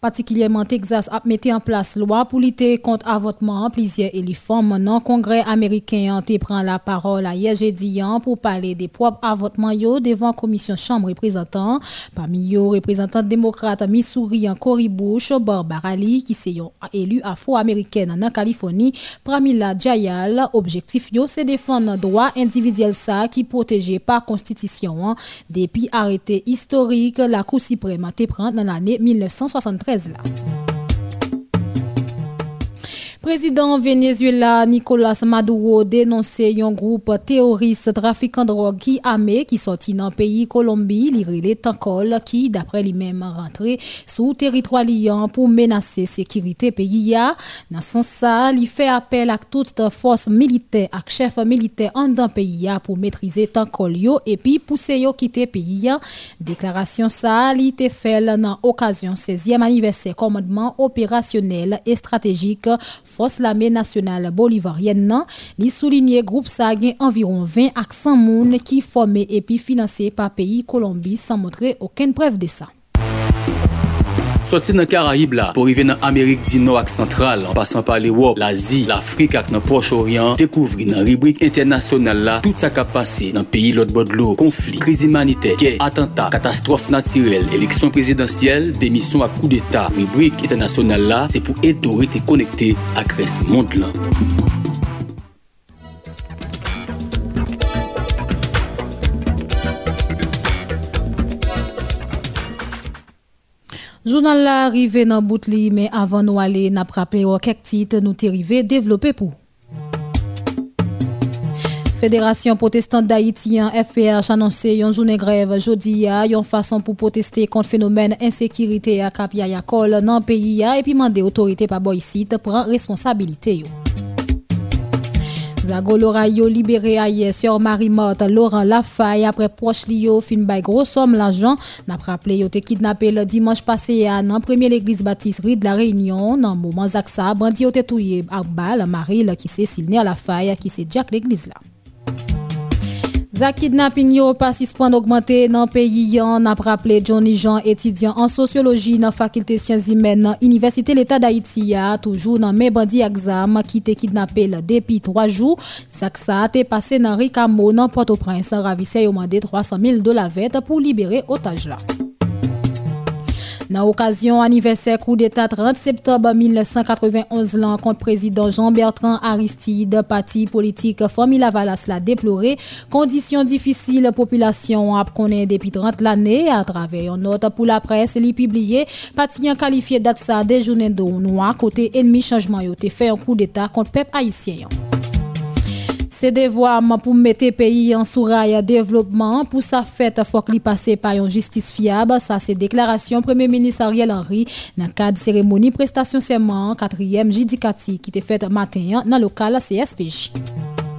particulièrement Texas, a mis en place loi pour lutter contre avortement. Plusieurs éléphants, maintenant, Congrès américain pris la parole à hier jeudi pour parler des propres avortements devant la commission chambre représentant. Parmi eux, représentant démocrate Missouri en Cory Bush, Barbara Lee, qui s'est élu afro-américaine en Californie, Pramila Jayal. Objectif, c'est défendre droit individuel ça qui protégé par constitution. Depuis arrêté historique, la Cour suprême a pris dans l'année 1973 غزلة Président Venezuela Nicolas Maduro dénonse yon groupe teroriste trafikant drogue ki ame ki soti nan peyi Kolombi li rile tankol ki dapre li mem rentre sou teritwa liyan pou menase sekirite peyi ya. Nan san sa, li fe apel ak tout fos milite ak chef milite an dan peyi ya pou metrize tankol yo epi puse yo kite peyi ya. Deklarasyon sa, li te fel nan okasyon 16e aniversè komandman operasyonel e strategik force l'armée nationale bolivarienne li souligné groupe ça environ 20 accents moun qui formé et puis financé par pays Colombie sans montrer aucune preuve de ça. Soti nan Karayib la, pou rive nan Amerik di nou ak sentral, an pasan pa l'Ewop, l'Azi, l'Afrik ak nan Proche-Orient, dekouvri nan ribrik internasyonal la, tout sa kap pase nan peyi lot bodlo, konflik, kriz imanite, kè, atentat, katastrof natirel, eleksyon prezidentyel, demisyon ak kou d'Etat. Ribrik internasyonal la, se pou eto rete konekte ak res mond lan. Journal la rive nan bout li, men avan nou ale nap raple ou kek tit nou te rive devlope pou. Fédération protestante d'Haïtien FPH annoncé yon journée grève jeudi a yon façon pour protester contre phénomène insécurité à Cap Yayakol nan pays a et puis mandé autorité par boy site prend responsabilité yo. Zagolora yo libere a ye syor Marie-Marthe Laurent Lafaye apre proche li yo fin bay grosom l'ajan. Nap rappele yo te kidnapè le dimanche pase ya nan premye l'Eglise Baptiste Rue de la Réunion nan mouman Zaksa bandi yo te touye ak bal Marie la ki se Silne Lafaye ki se Jack l'Eglise la. Za kidnapping yo pasispan augmente nan peyi yon ap rappele Johnny Jean etidyan an sosyoloji nan fakilte syenzimen nan Universite l'Etat d'Haïti ya toujou nan me bandi aksam ki te kidnapel depi 3 jou. Saksa te pase nan Rikamo nan Port-au-Prince ravise yo mande 300 000 dolavet pou libere otaj la. Nan okasyon aniversè kou d'Etat 30 septembre 1991 lan kont prezident Jean-Bertrand Aristide, pati politik Formila Valas la deplore, kondisyon difisil populasyon ap konen depi 30 l'anè, a travè yon not pou la pres li pibliye, pati yon kalifiye dat sa dejounen do noua kote enmi chanjman yo te fè yon kou d'Etat kont pep Haitien yon. Se devouaman pou mette peyi an souray a devlopman pou sa fèt fòk li pase pa yon jistis fiyab, sa se deklarasyon Premier Ministre Ariel Henry nan kad seremoni prestasyon seman 4e jidikati ki te fèt maten nan lokal CSPJ.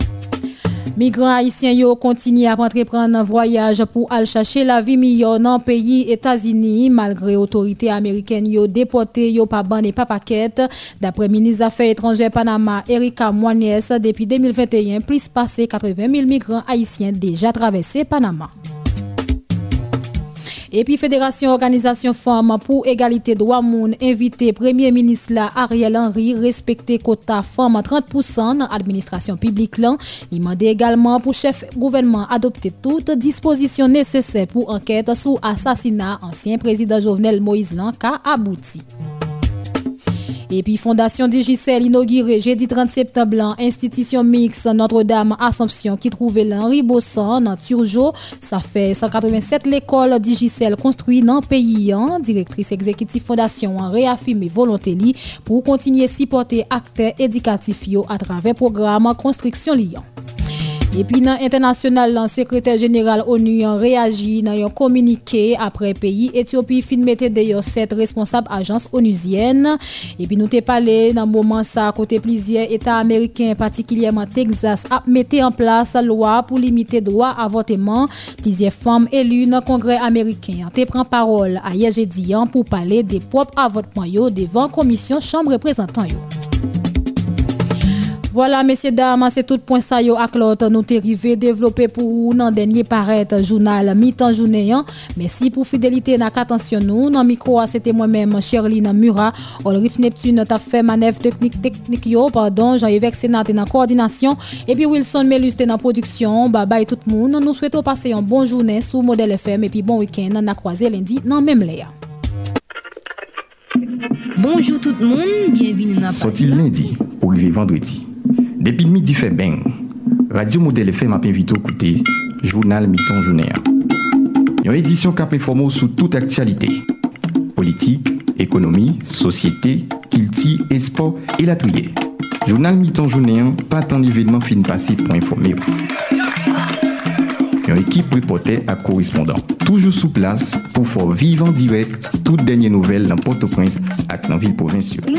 Migrants haïtiens yo continuent à entreprendre un voyage pour aller chercher la vie meilleure dans le pays États-Unis malgré autorités américaines yo déporté yo pas ban et pas paquette d'après ministre des Affaires étrangères Panama Erika Moines depuis 2021 plus passé 80 000 migrants haïtiens déjà traversé Panama. Epi Fédération Organisation Femmes pour Égalité Droit Moun invite Premier Ministre la Ariel Henry respekte kota Femmes 30% nan administrasyon publik lan. Li mande egalman pou chef gouvernement adopte tout disposition nesesè pou anket sou asasina ansyen prezident Jovenel Moïse lan ka abouti. Epi Fondasyon Digicel inogire jedi 30 septemblan, Institusyon Mix Notre-Dame Assomption ki trouve lan Ribossan nan Turjo. Sa fe 187 l'ekol Digicel konstruy nan peyi an. Direktris Ekzekitif Fondasyon an reafime volonte li pou kontinye sipote akte edikatif yo atrave program konstriksyon li an. Epi nan internasyonal lan sekreter jeneral ONU yon reagi nan yon komunike apre peyi Etiopi finmete deyo set responsab ajans onuzyen. Epi nou te pale nan mouman sa kote plizye Eta Ameriken patikilyeman Texas ap mette an plas lwa pou limite dwa avoteman plizye fam elu nan kongre Ameriken. Te pren parol a yeje diyan pou pale de pop avotman yo devan komisyon chanm reprezentan yo. Voilà, messieurs, dames, c'est tout point ça, yo, ak lot, nou te rive, développé pour nan denye paret, journal, mi-temps journée, hein. Merci pour fidélité, nak attention nou, nan micro, c'était moi-même, Shirley Namura, Olrich Neptune, ta fait manœuvre technique, technique, yo, pardon, Jean-Yves Sénat, en coordination, et puis Wilson Melus, en production, bye bye tout le monde, nous souhaitons passer une bonne journée sous Modèle FM, et puis bon week-end, on a croisé lundi, nan même l'air. Bonjour tout le monde, bienvenue dans la Sorti lundi pour arriver vendredi. Depi midi fe beng, radyo model FM ap invite ou koute Jounal Miton Jouner. Yon edisyon kap informo sou tout aktualite. Politik, ekonomi, sosyete, kilti, espo, elatriye. Jounal Miton Jouner patan evidman fin pasi pou informe ou. Yon ekip repote ak korispondant. Toujou sou plas pou fò vivan direk tout denye nouvel nan Port-au-Prince ak nan vil provinsyon.